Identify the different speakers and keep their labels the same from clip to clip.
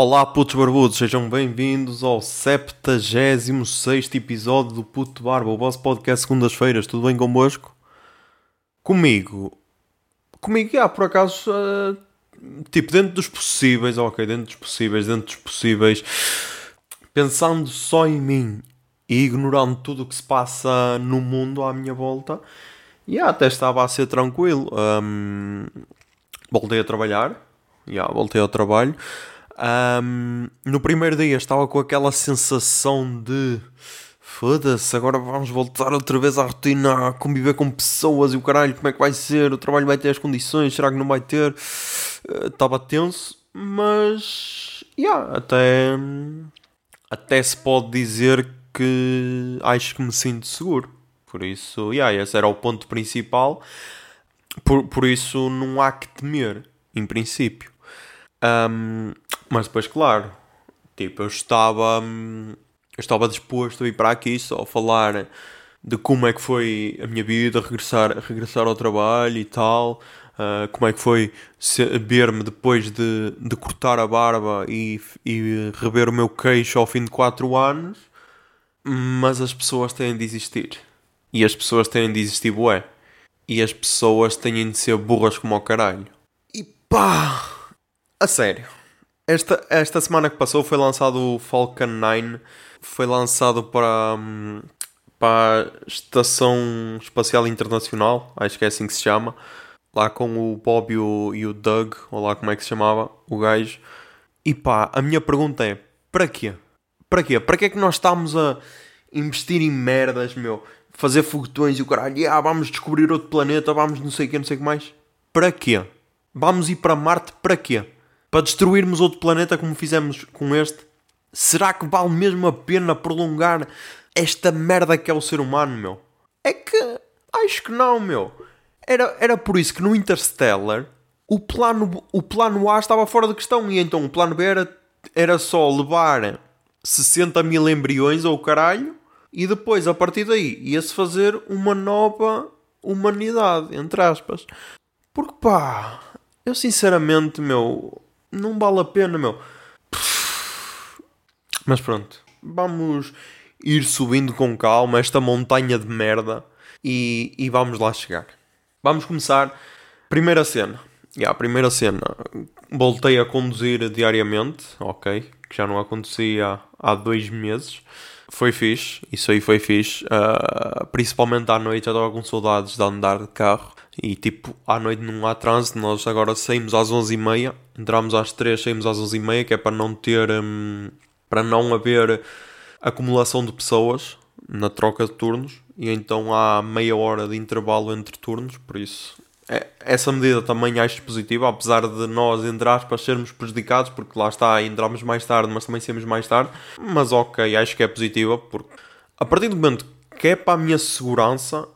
Speaker 1: Olá, putos barbudos, sejam bem-vindos ao 76 episódio do Puto Barba, o vosso podcast segundas-feiras. Tudo bem convosco? Comigo, comigo, ah, por acaso, uh, tipo, dentro dos possíveis, ok, dentro dos possíveis, dentro dos possíveis, pensando só em mim e ignorando tudo o que se passa no mundo à minha volta, e yeah, até estava a ser tranquilo. Um, voltei a trabalhar, yeah, voltei ao trabalho. Um, no primeiro dia estava com aquela sensação de foda-se, agora vamos voltar outra vez à rotina, a conviver com pessoas e o caralho, como é que vai ser? O trabalho vai ter as condições, será que não vai ter? Estava uh, tenso, mas yeah, até, até se pode dizer que acho que me sinto seguro. Por isso, yeah, esse era o ponto principal. Por, por isso não há que temer, em princípio. Um, mas depois, claro, tipo, eu estava, eu estava disposto a ir para aqui só falar de como é que foi a minha vida, regressar, regressar ao trabalho e tal. Uh, como é que foi ver-me depois de, de cortar a barba e, e rever o meu queixo ao fim de 4 anos. Mas as pessoas têm de existir. E as pessoas têm de existir bué. E as pessoas têm de ser burras como o caralho. E pá! A sério. Esta, esta semana que passou foi lançado o Falcon 9. Foi lançado para, hum, para a Estação Espacial Internacional. Acho que é assim que se chama. Lá com o Bob e o, e o Doug. Ou lá como é que se chamava o gajo. E pá, a minha pergunta é: para quê? Para quê? Para que é que nós estamos a investir em merdas, meu? Fazer foguetões e o caralho. Ah, vamos descobrir outro planeta, vamos não sei o que, não sei o que mais. Para quê? Vamos ir para Marte para quê? Para destruirmos outro planeta como fizemos com este? Será que vale mesmo a pena prolongar esta merda que é o ser humano, meu? É que acho que não, meu. Era, era por isso que no Interstellar o plano, o plano A estava fora de questão e então o plano B era, era só levar 60 mil embriões ao caralho e depois a partir daí ia-se fazer uma nova humanidade, entre aspas. Porque pá, eu sinceramente, meu, não vale a pena, meu. Mas pronto, vamos ir subindo com calma esta montanha de merda e, e vamos lá chegar. Vamos começar. Primeira cena. Yeah, a primeira cena. Voltei a conduzir diariamente, ok. Que já não acontecia há dois meses. Foi fixe, isso aí foi fixe. Uh, principalmente à noite, eu estava com saudades de andar de carro. E tipo, à noite não há trânsito, nós agora saímos às 11h30, entramos às 3 saímos às 11h30, que é para não ter. Hum, para não haver acumulação de pessoas na troca de turnos. E então há meia hora de intervalo entre turnos, por isso. É, essa medida também acho positiva, apesar de nós, entre aspas, sermos prejudicados, porque lá está, entramos mais tarde, mas também saímos mais tarde. Mas ok, acho que é positiva, porque a partir do momento que é para a minha segurança,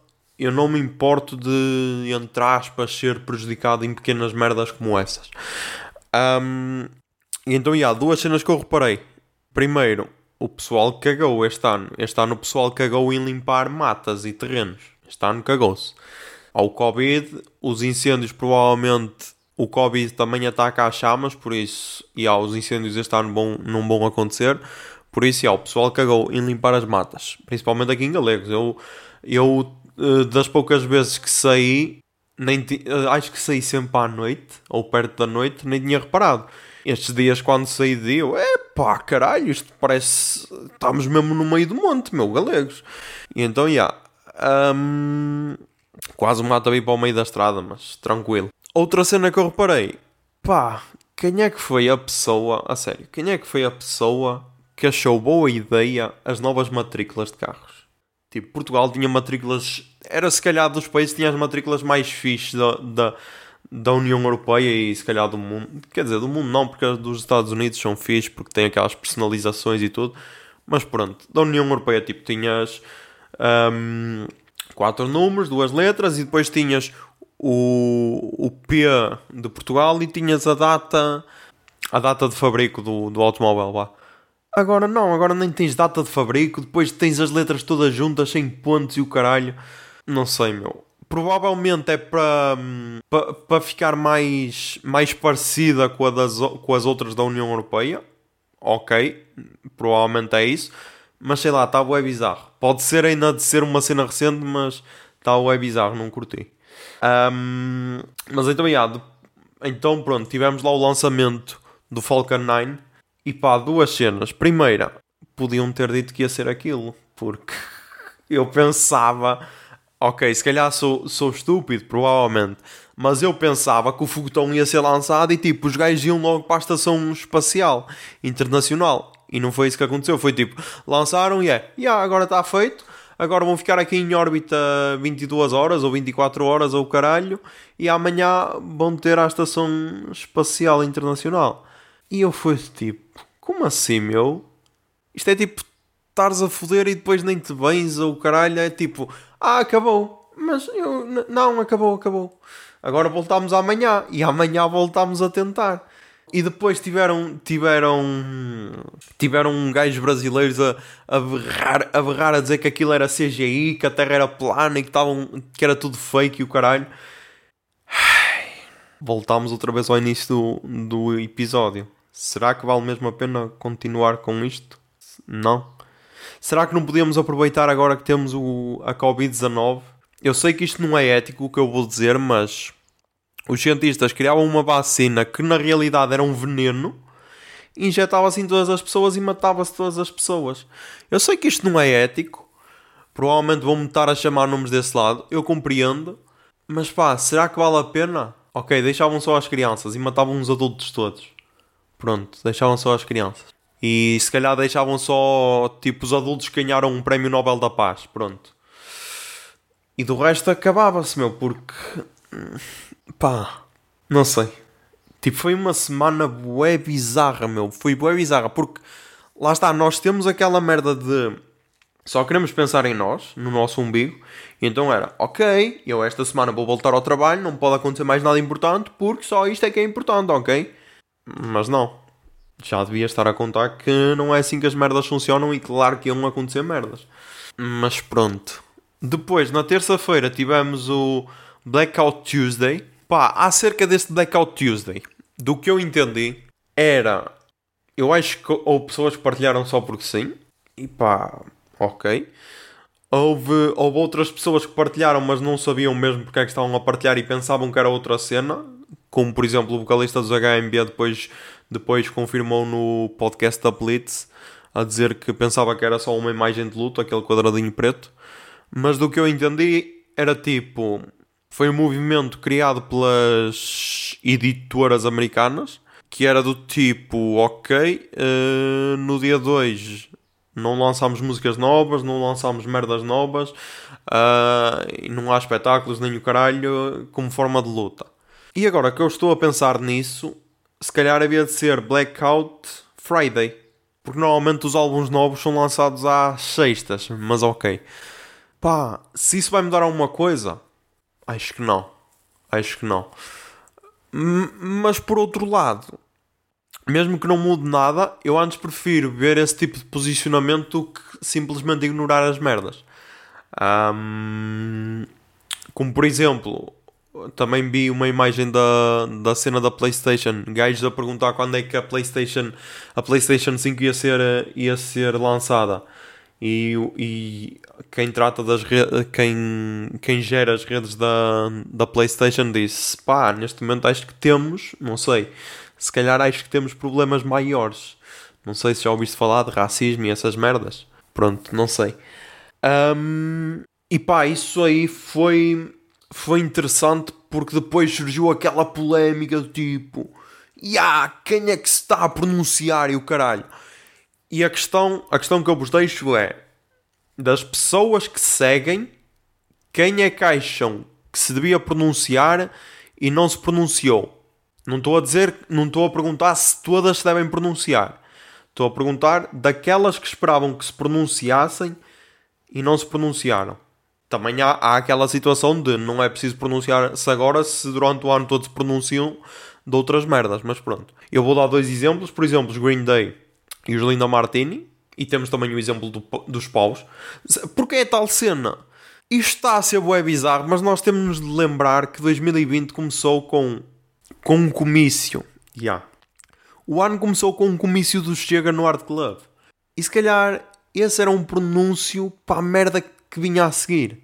Speaker 1: eu não me importo de, entre aspas, ser prejudicado em pequenas merdas como essas. Um, e então, há duas cenas que eu reparei. Primeiro, o pessoal cagou este ano. Este ano o pessoal cagou em limpar matas e terrenos. Este ano cagou-se. Ao Covid, os incêndios provavelmente o Covid também ataca as chamas, por isso, e há os incêndios este ano vão, não vão acontecer. Por isso, há, o pessoal cagou em limpar as matas, principalmente aqui em Galegos. Eu, eu das poucas vezes que saí, nem uh, acho que saí sempre à noite, ou perto da noite, nem tinha reparado. Estes dias, quando saí de eu, é pá, caralho, isto parece. Estamos mesmo no meio do monte, meu, galegos. E então, já. Yeah, um, quase me mata a ir para o meio da estrada, mas tranquilo. Outra cena que eu reparei, pá, quem é que foi a pessoa, a sério, quem é que foi a pessoa que achou boa ideia as novas matrículas de carros? Tipo, Portugal tinha matrículas. Era se calhar dos países que tinha as matrículas mais fixes da, da, da União Europeia e se calhar do mundo. Quer dizer, do mundo não, porque dos Estados Unidos são fixes porque têm aquelas personalizações e tudo. Mas pronto, da União Europeia, tipo, tinhas um, quatro números, duas letras e depois tinhas o, o P de Portugal e tinhas a data a data de fabrico do, do automóvel. Agora não, agora nem tens data de fabrico, depois tens as letras todas juntas, sem pontos e o caralho. Não sei, meu. Provavelmente é para para ficar mais, mais parecida com, a das, com as outras da União Europeia. ok, provavelmente é isso. Mas sei lá, está bué bizarro. Pode ser ainda de ser uma cena recente, mas está bué bizarro, não curti. Um, mas então, yeah, então pronto, tivemos lá o lançamento do Falcon 9 e pá, duas cenas. Primeira, podiam ter dito que ia ser aquilo, porque eu pensava, ok, se calhar sou, sou estúpido, provavelmente, mas eu pensava que o foguetão ia ser lançado e tipo, os gajos iam logo para a estação espacial internacional. E não foi isso que aconteceu, foi tipo, lançaram e é, yeah, agora está feito, agora vão ficar aqui em órbita 22 horas ou 24 horas ou caralho, e amanhã vão ter a estação espacial internacional. E eu fui tipo, como assim, meu? Isto é tipo, estares a foder e depois nem te bens ou caralho, é tipo, ah, acabou. Mas eu, não, acabou, acabou. Agora voltamos amanhã e amanhã voltamos a tentar. E depois tiveram tiveram tiveram gajos brasileiros a, a, berrar, a berrar a dizer que aquilo era CGI, que a Terra era plana e que, tavam, que era tudo fake e o caralho. Voltámos outra vez ao início do, do episódio. Será que vale mesmo a pena continuar com isto? Não. Será que não podíamos aproveitar agora que temos o, a Covid-19 eu sei que isto não é ético o que eu vou dizer, mas os cientistas criavam uma vacina que na realidade era um veneno, injetava-se em todas as pessoas e matava-se todas as pessoas. Eu sei que isto não é ético, provavelmente vão-me estar a chamar nomes desse lado, eu compreendo, mas pá, será que vale a pena? Ok, deixavam só as crianças e matavam os adultos todos. Pronto, deixavam só as crianças. E se calhar deixavam só, tipo, os adultos que ganharam um prémio Nobel da Paz. Pronto. E do resto acabava-se, meu, porque. pá, não sei. Tipo, foi uma semana bué bizarra, meu. Foi bué bizarra, porque lá está, nós temos aquela merda de. Só queremos pensar em nós, no nosso umbigo. E então era, ok, eu esta semana vou voltar ao trabalho, não pode acontecer mais nada importante, porque só isto é que é importante, ok? Mas não. Já devia estar a contar que não é assim que as merdas funcionam e claro que iam acontecer merdas. Mas pronto. Depois, na terça-feira, tivemos o Blackout Tuesday. Pá, acerca deste Blackout Tuesday, do que eu entendi, era. Eu acho que houve pessoas partilharam só porque sim. E pá, ok. Houve, houve outras pessoas que partilharam, mas não sabiam mesmo porque é que estavam a partilhar e pensavam que era outra cena. Como, por exemplo, o vocalista dos HMB depois, depois confirmou no podcast da Blitz a dizer que pensava que era só uma imagem de luto, aquele quadradinho preto. Mas do que eu entendi, era tipo. Foi um movimento criado pelas editoras americanas que era do tipo: ok, uh, no dia 2 não lançámos músicas novas, não lançámos merdas novas, uh, não há espetáculos nem o caralho como forma de luta. E agora que eu estou a pensar nisso, se calhar havia de ser Blackout Friday, porque normalmente os álbuns novos são lançados às sextas, mas ok. Pá, se isso vai mudar alguma coisa, acho que não. Acho que não. mas por outro lado, mesmo que não mude nada, eu antes prefiro ver esse tipo de posicionamento do que simplesmente ignorar as merdas. Um, como por exemplo, também vi uma imagem da, da cena da PlayStation, gajos a perguntar quando é que a PlayStation, a PlayStation 5 ia ser, ia ser lançada e, e quem trata das quem, quem gera as redes da, da PlayStation disse: pá, neste momento acho que temos, não sei, se calhar acho que temos problemas maiores. Não sei se já ouviste falar de racismo e essas merdas. Pronto, não sei. Um, e pá, isso aí foi, foi interessante porque depois surgiu aquela polémica do tipo: Ya, quem é que se está a pronunciar e o caralho? E a questão, a questão que eu vos deixo é: das pessoas que seguem, quem é que acham que se devia pronunciar e não se pronunciou? Não estou a dizer, não estou a perguntar se todas se devem pronunciar. Estou a perguntar daquelas que esperavam que se pronunciassem e não se pronunciaram. Também há, há aquela situação de não é preciso pronunciar-se agora se durante o ano todo se pronunciam de outras merdas, mas pronto. Eu vou dar dois exemplos, por exemplo, os Green Day e os Linda Martini, e temos também o exemplo do, dos paus. Porque é tal cena? Isto está a ser bué bizarro, mas nós temos de lembrar que 2020 começou com, com um comício. Yeah. o ano começou com um comício do Chega no Art Club. E se calhar esse era um pronúncio para a merda que vinha a seguir.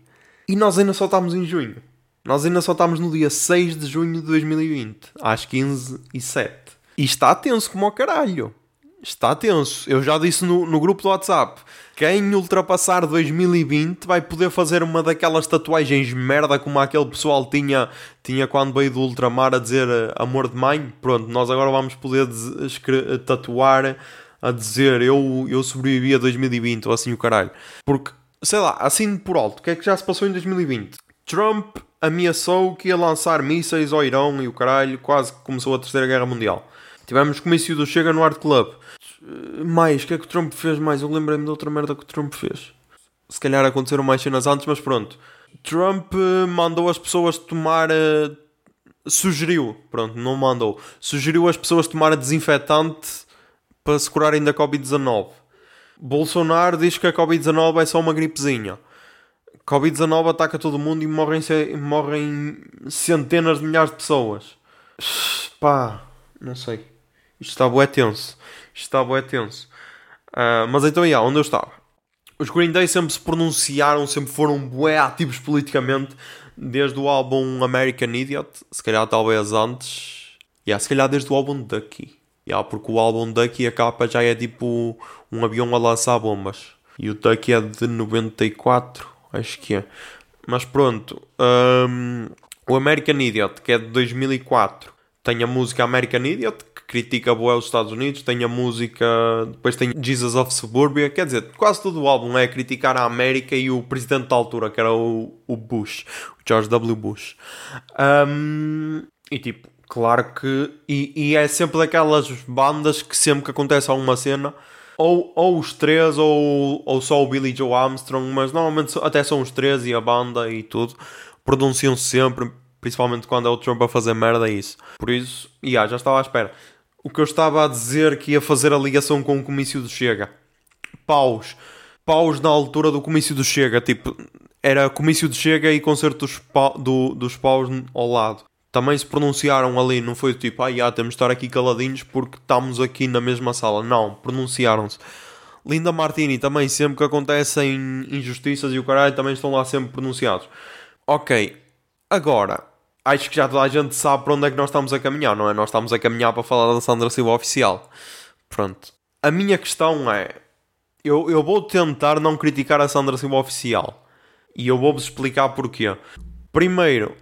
Speaker 1: E nós ainda só estamos em junho. Nós ainda só estamos no dia 6 de junho de 2020, às 15 e 7. E está tenso como ao caralho. Está tenso. Eu já disse no, no grupo do WhatsApp. Quem ultrapassar 2020 vai poder fazer uma daquelas tatuagens merda como aquele pessoal tinha, tinha quando veio do ultramar a dizer eh, amor de mãe. Pronto, nós agora vamos poder tatuar a dizer eu, eu sobrevivi a 2020 ou assim o caralho. Porque, sei lá, assim por alto, o que é que já se passou em 2020? Trump ameaçou que ia lançar mísseis ao Irão e o caralho, quase que começou a Terceira Guerra Mundial. Tivemos comício do Chega no Art Club. Mais, o que é que o Trump fez mais? Eu lembrei-me de outra merda que o Trump fez. Se calhar aconteceram mais cenas antes, mas pronto. Trump eh, mandou as pessoas tomar. Uh, sugeriu, pronto, não mandou. Sugeriu as pessoas tomar desinfetante para se curarem da Covid-19. Bolsonaro diz que a Covid-19 é só uma gripezinha. Covid-19 ataca todo mundo e morrem, morrem centenas de milhares de pessoas. Pá, não sei. Isto está bué tenso. Isto está bué tenso. Uh, mas então, yeah, onde eu estava? Os Green Day sempre se pronunciaram, sempre foram bué ativos politicamente, desde o álbum American Idiot, se calhar talvez antes. Yeah, se calhar desde o álbum Ducky. Yeah, porque o álbum Ducky, a capa já é tipo um avião a lançar bombas. E o Ducky é de 94, acho que é. Mas pronto, um, o American Idiot, que é de 2004, tem a música American Idiot, critica boa os Estados Unidos, tem a música, depois tem Jesus of Suburbia, quer dizer, quase todo o álbum é criticar a América e o presidente da altura, que era o, o Bush, o George W. Bush. Um, e tipo, claro que. E, e, é sempre daquelas bandas que sempre que acontece alguma cena. Ou, ou os três, ou, ou só o Billy Joe Armstrong, mas normalmente até são os três e a banda e tudo. Pronunciam -se sempre, principalmente quando é o Trump a fazer merda, é isso. Por isso, yeah, já estava à espera o que eu estava a dizer que ia fazer a ligação com o comício do Chega. Paus. Paus na altura do comício do Chega. Tipo, era comício do Chega e concerto dos, pa do, dos paus ao lado. Também se pronunciaram ali, não foi tipo, ah, já, temos de estar aqui caladinhos porque estamos aqui na mesma sala. Não, pronunciaram-se. Linda Martini também, sempre que acontecem injustiças e o caralho, também estão lá sempre pronunciados. Ok, agora, acho que já toda a gente sabe para onde é que nós estamos a caminhar, não é? Nós estamos a caminhar para falar da Sandra Silva oficial. Pronto. A minha questão é: eu, eu vou tentar não criticar a Sandra Silva oficial. E eu vou-vos explicar porquê. Primeiro,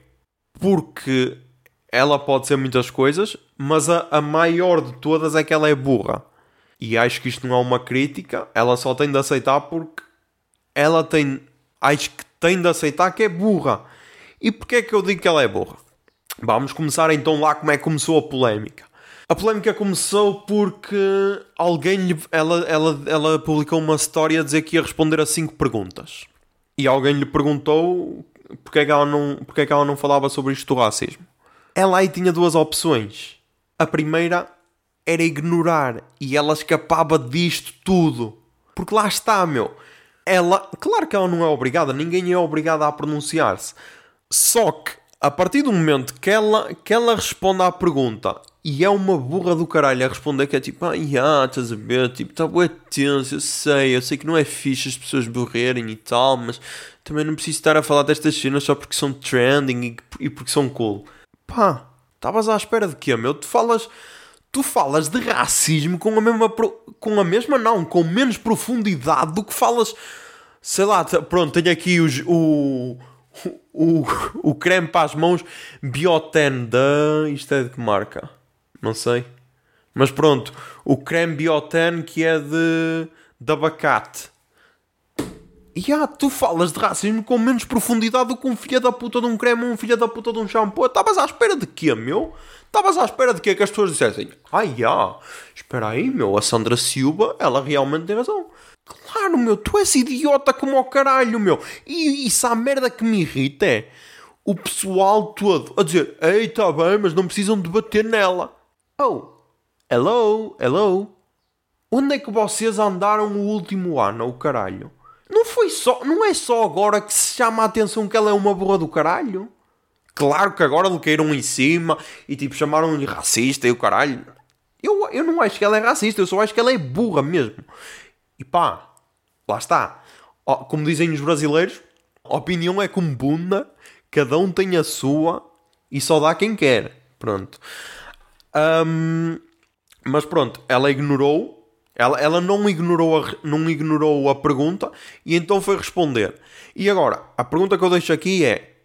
Speaker 1: porque ela pode ser muitas coisas, mas a, a maior de todas é que ela é burra. E acho que isto não é uma crítica, ela só tem de aceitar porque ela tem. Acho que tem de aceitar que é burra. E porquê é que eu digo que ela é burra? Vamos começar então lá como é que começou a polémica. A polémica começou porque alguém lhe, ela, ela, ela publicou uma história a dizer que ia responder a 5 perguntas. E alguém lhe perguntou porque é, que ela não, porque é que ela não falava sobre isto do racismo. Ela aí tinha duas opções. A primeira era ignorar e ela escapava disto tudo. Porque lá está, meu. Ela, claro que ela não é obrigada, ninguém é obrigado a pronunciar-se. Só que, a partir do momento que ela, que ela responde à pergunta e é uma burra do caralho a responder que é tipo, ah, yeah, estás a ver, tipo, está bué tenso, eu sei, eu sei que não é fixe as pessoas morrerem e tal, mas também não preciso estar a falar destas cenas só porque são trending e, e porque são cool. Pá, estavas à espera de quê, meu? Tu falas, tu falas de racismo com a mesma, com a mesma não, com menos profundidade do que falas, sei lá, pronto, tenho aqui os, o o, o creme para as mãos Bioten da. Isto é de que marca? Não sei. Mas pronto, o creme Bioten que é de, de abacate. E ah, tu falas de racismo com menos profundidade do que um filho da puta de um creme ou um filho da puta de um shampoo. Estavas à espera de quê, meu? Estavas à espera de quê? Que as pessoas dissessem: Ai, ah, espera aí, meu, a Sandra Silva, ela realmente tem razão. Claro, meu, tu és idiota como ao caralho, meu. E isso a merda que me irrita é o pessoal todo a dizer: Ei, tá bem, mas não precisam debater nela. Oh, hello, hello. Onde é que vocês andaram o último ano, o caralho? Não foi só, não é só agora que se chama a atenção que ela é uma burra do caralho? Claro que agora lhe caíram em cima e tipo chamaram-lhe racista e o caralho. Eu, eu não acho que ela é racista, eu só acho que ela é burra mesmo. E pá, lá está. Como dizem os brasileiros, a opinião é como bunda, cada um tem a sua e só dá quem quer. Pronto. Um, mas pronto, ela ignorou. Ela, ela não, ignorou a, não ignorou a pergunta e então foi responder. E agora, a pergunta que eu deixo aqui é: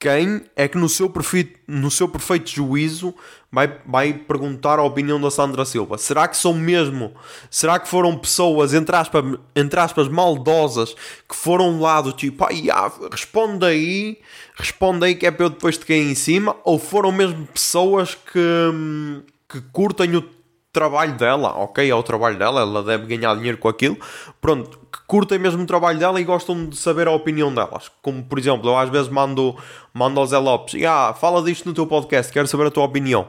Speaker 1: quem é que no seu, perfeito, no seu perfeito juízo vai, vai perguntar a opinião da Sandra Silva? Será que são mesmo? Será que foram pessoas, entre aspas, entre aspas maldosas, que foram lá do tipo, ah, responde aí, responde aí que é para eu depois te cair em cima? Ou foram mesmo pessoas que, que curtem o trabalho dela, ok, é o trabalho dela, ela deve ganhar dinheiro com aquilo, pronto, que curtem mesmo o trabalho dela e gostam de saber a opinião delas. Como, por exemplo, eu às vezes mando, mando ao Zé Lopes, ah, fala disto no teu podcast, quero saber a tua opinião.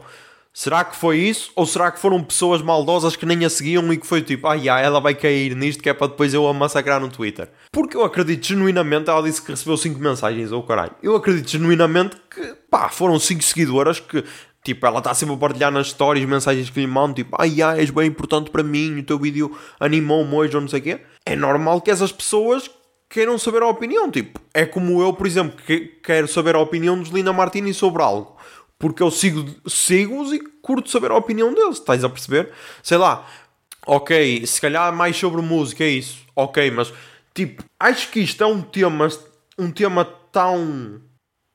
Speaker 1: Será que foi isso? Ou será que foram pessoas maldosas que nem a seguiam e que foi tipo, ah, yeah, ela vai cair nisto que é para depois eu a massacrar no Twitter? Porque eu acredito genuinamente, ela disse que recebeu 5 mensagens, ou oh, caralho. Eu acredito genuinamente que, pá, foram 5 seguidoras que Tipo, ela está sempre a partilhar nas stories mensagens que lhe mandam, tipo, ai ai, és bem importante para mim, o teu vídeo animou-me hoje ou não sei o quê. É normal que essas pessoas queiram saber a opinião. Tipo, é como eu, por exemplo, que quero saber a opinião dos Lina Martini sobre algo. Porque eu sigo, sigo-os e curto saber a opinião deles, estás a perceber? Sei lá, ok, se calhar mais sobre música é isso, ok, mas tipo, acho que isto é um tema, um tema tão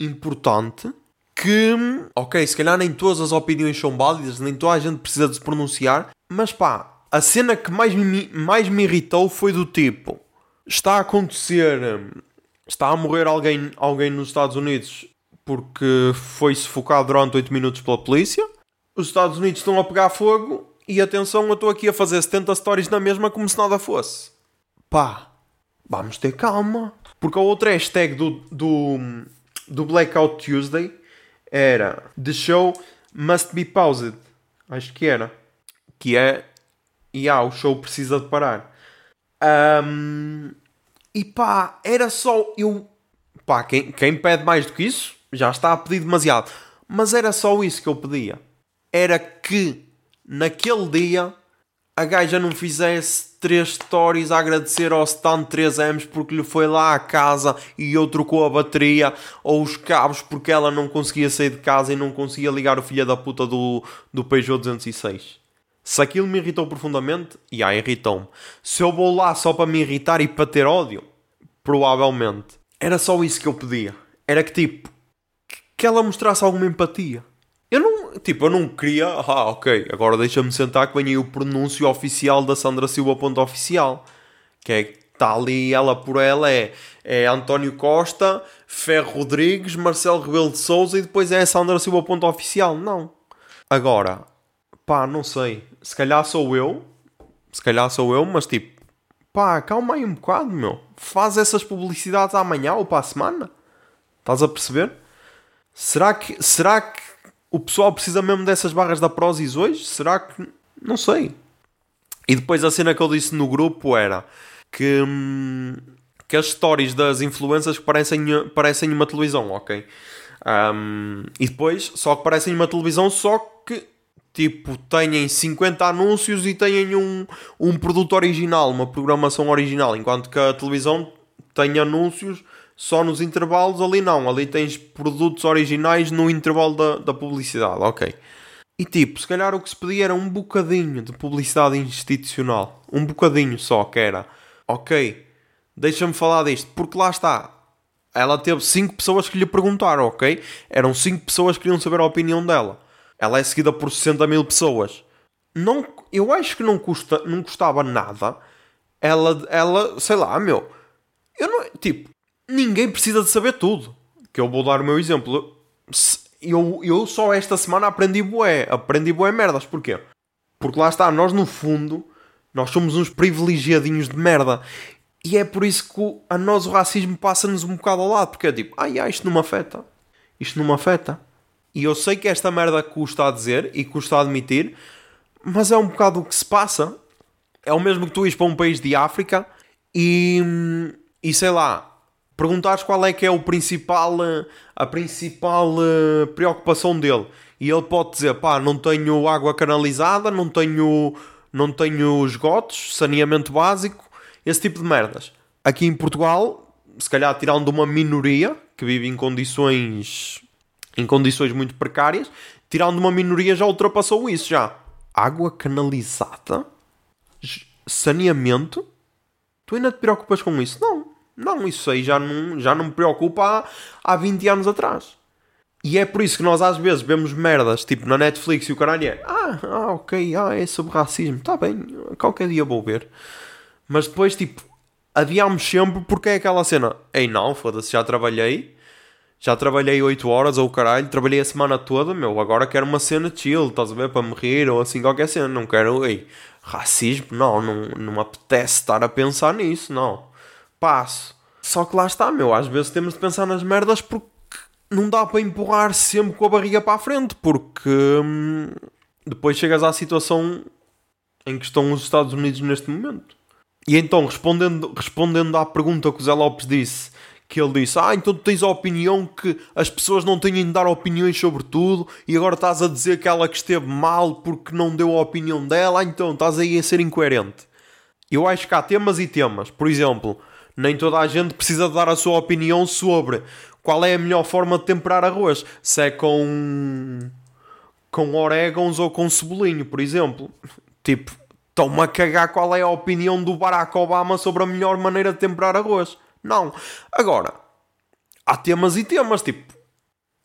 Speaker 1: importante que, ok, se calhar nem todas as opiniões são válidas, nem toda a gente precisa de se pronunciar, mas pá, a cena que mais me, mais me irritou foi do tipo: está a acontecer, está a morrer alguém, alguém nos Estados Unidos porque foi sufocado durante 8 minutos pela polícia, os Estados Unidos estão a pegar fogo e atenção, eu estou aqui a fazer 70 stories na mesma como se nada fosse. Pá, vamos ter calma. Porque a outra hashtag do, do, do Blackout Tuesday era The show must be paused. Acho que era. Que é. E ah, o show precisa de parar. Um, e pá, era só. Eu. Pá, quem, quem pede mais do que isso já está a pedir demasiado. Mas era só isso que eu pedia. Era que naquele dia a gaja não fizesse três stories a agradecer ao stand 3Ms porque lhe foi lá à casa e eu trocou a bateria ou os cabos porque ela não conseguia sair de casa e não conseguia ligar o filho da puta do, do Peugeot 206. Se aquilo me irritou profundamente, e ah, irritou-me. Se eu vou lá só para me irritar e para ter ódio, provavelmente. Era só isso que eu pedia. Era que tipo, que ela mostrasse alguma empatia. Eu não, tipo, eu não queria, ah, ok, agora deixa-me sentar que vem aí o pronúncio oficial da Sandra Silva ponto oficial. Que é, está ali ela por ela, é, é António Costa, Ferro Rodrigues, Marcelo Rebelo de Souza e depois é a Sandra Silva ponto oficial. Não. Agora, pá, não sei. Se calhar sou eu, se calhar sou eu, mas tipo, pá, calma aí um bocado, meu. Faz essas publicidades amanhã ou para a semana. Estás a perceber? Será que, será que o pessoal precisa mesmo dessas barras da Prozis hoje? Será que. Não sei. E depois a cena que eu disse no grupo era que, hum, que as stories das influências parecem, parecem uma televisão, ok? Um, e depois só que parecem uma televisão, só que tipo têm 50 anúncios e têm um, um produto original, uma programação original, enquanto que a televisão tem anúncios só nos intervalos, ali não, ali tens produtos originais no intervalo da, da publicidade, ok. E tipo, se calhar o que se pedia era um bocadinho de publicidade institucional, um bocadinho só, que era, ok, deixa-me falar disto, porque lá está, ela teve 5 pessoas que lhe perguntaram, ok? Eram 5 pessoas que queriam saber a opinião dela. Ela é seguida por 60 mil pessoas. Não, eu acho que não, custa, não custava nada. Ela, ela, sei lá, meu. Eu não, tipo, ninguém precisa de saber tudo. Que eu vou dar o meu exemplo. Eu, eu só esta semana aprendi bué. Aprendi bué merdas. Porquê? Porque lá está, nós no fundo, nós somos uns privilegiadinhos de merda. E é por isso que a nós o racismo passa-nos um bocado ao lado. Porque é tipo, ai, ai, isto não me afeta. Isto não me afeta. E eu sei que esta merda custa a dizer e custa a admitir, mas é um bocado o que se passa. É o mesmo que tu ires para um país de África e, e sei lá, perguntares qual é que é o principal, eh, a principal uh, preocupação dele E ele pode dizer, pá, não tenho água canalizada, não tenho, não tenho esgotos, saneamento básico, esse tipo de merdas. Aqui em Portugal, se calhar tirando uma minoria que vive em condições em condições muito precárias, tirando uma minoria já ultrapassou isso já. Água canalizada? Saneamento? Tu ainda te preocupas com isso? Não. Não, isso aí já não, já não me preocupa há, há 20 anos atrás. E é por isso que nós às vezes vemos merdas, tipo na Netflix e o caralho é ah, ah, ok, ah, é sobre racismo, está bem, qualquer dia vou ver. Mas depois, tipo, adiamos sempre porque é aquela cena, ei não, foda-se, já trabalhei, já trabalhei 8 horas ou caralho, trabalhei a semana toda, meu, agora quero uma cena chill, estás a ver, para me rir ou assim qualquer cena, não quero, ei, racismo, não, não, não me apetece estar a pensar nisso, não. Passo. Só que lá está, meu, às vezes temos de pensar nas merdas porque não dá para empurrar sempre com a barriga para a frente, porque hum, depois chegas à situação em que estão os Estados Unidos neste momento. E então, respondendo, respondendo à pergunta que o Zé Lopes disse, que ele disse: Ah, então tu tens a opinião que as pessoas não têm de dar opiniões sobre tudo e agora estás a dizer que ela que esteve mal porque não deu a opinião dela, ah, então estás aí a ser incoerente. Eu acho que há temas e temas. Por exemplo, nem toda a gente precisa dar a sua opinião sobre qual é a melhor forma de temperar arroz. Se é com. com orégãos ou com cebolinho, por exemplo. Tipo, estão-me a cagar qual é a opinião do Barack Obama sobre a melhor maneira de temperar arroz. Não. Agora, há temas e temas. Tipo,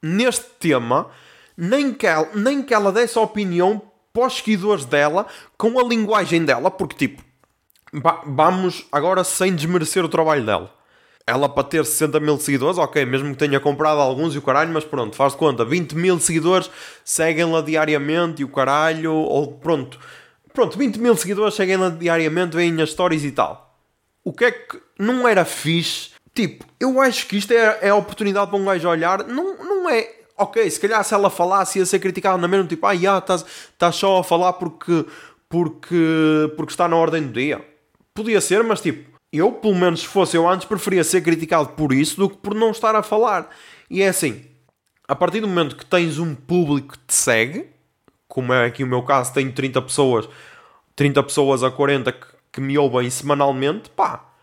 Speaker 1: neste tema, nem que ela, nem que ela desse opinião para os seguidores dela com a linguagem dela, porque, tipo, vamos agora sem desmerecer o trabalho dela ela para ter 60 mil seguidores, ok, mesmo que tenha comprado alguns e o caralho, mas pronto, faz conta, 20 mil seguidores seguem-la diariamente e o caralho, ou pronto, pronto, 20 mil seguidores seguem-la diariamente, veem as stories e tal. O que é que não era fixe? Tipo, eu acho que isto é, é a oportunidade para um gajo olhar, não, não é, ok, se calhar se ela falasse ia ser criticada na mesma, tipo, ah, estás, estás só a falar porque, porque, porque está na ordem do dia. Podia ser, mas tipo, eu, pelo menos se fosse eu antes, preferia ser criticado por isso do que por não estar a falar. E é assim, a partir do momento que tens um público que te segue, como é aqui o meu caso, tenho 30 pessoas, 30 pessoas a 40 que, que me ouvem semanalmente, pá,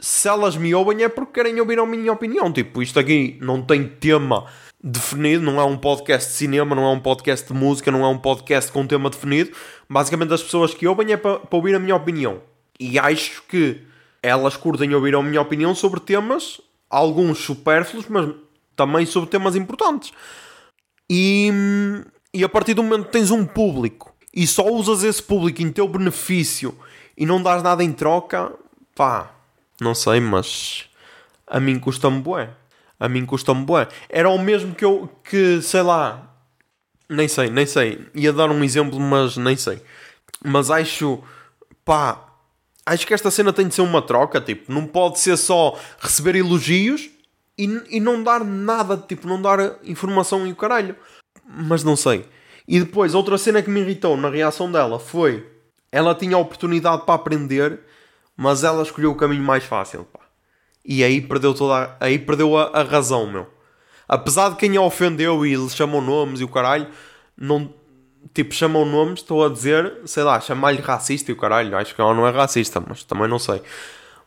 Speaker 1: se elas me ouvem é porque querem ouvir a minha opinião. Tipo, isto aqui não tem tema definido, não é um podcast de cinema, não é um podcast de música, não é um podcast com tema definido. Basicamente, as pessoas que ouvem é para, para ouvir a minha opinião. E acho que elas curtem ouvir a minha opinião sobre temas, alguns supérfluos, mas também sobre temas importantes. E, e a partir do momento que tens um público e só usas esse público em teu benefício e não dás nada em troca, pá, não sei, mas a mim custa-me bué. A mim custa-me bué. Era o mesmo que eu, que sei lá, nem sei, nem sei. Ia dar um exemplo, mas nem sei. Mas acho, pá, acho que esta cena tem de ser uma troca, tipo, não pode ser só receber elogios e, e não dar nada, tipo, não dar informação e o caralho. Mas não sei. E depois, outra cena que me irritou na reação dela foi ela tinha a oportunidade para aprender, mas ela escolheu o caminho mais fácil, pá. E aí perdeu toda a, aí perdeu a, a razão, meu. Apesar de quem a ofendeu e lhe chamou nomes e o caralho, não, tipo, chamam nomes, estou a dizer, sei lá, chamar-lhe racista e o caralho, acho que ela não é racista, mas também não sei.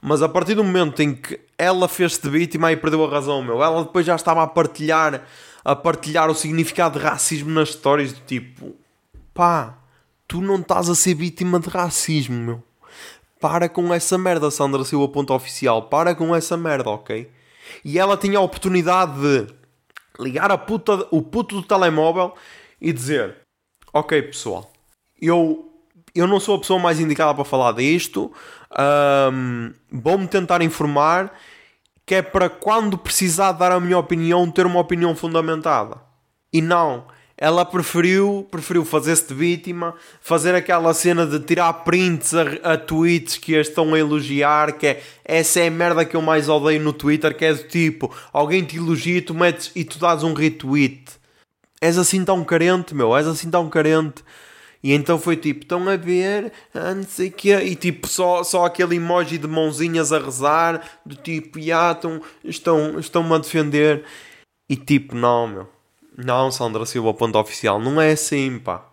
Speaker 1: Mas a partir do momento em que ela fez-se de vítima e perdeu a razão, meu, ela depois já estava a partilhar, a partilhar o significado de racismo nas histórias do tipo, pá, tu não estás a ser vítima de racismo, meu. Para com essa merda, Sandra Silva ponto oficial, para com essa merda, ok? E ela tinha a oportunidade de ligar a puta, o puto do telemóvel e dizer ok pessoal, eu, eu não sou a pessoa mais indicada para falar disto, um, vou-me tentar informar, que é para quando precisar dar a minha opinião, ter uma opinião fundamentada. E não, ela preferiu, preferiu fazer-se de vítima, fazer aquela cena de tirar prints a, a, tweets que a estão a elogiar, que é essa é a merda que eu mais odeio no Twitter, que é do tipo, alguém te elogia tu metes, e tu dás um retweet és assim tão carente, meu, és assim tão carente. E então foi tipo, estão a ver, ah, não sei o quê, e tipo, só, só aquele emoji de mãozinhas a rezar, do tipo, yeah, estão, estão, estão-me a defender. E tipo, não, meu, Não, Sandra Silva, ponto oficial. Não é assim, pá.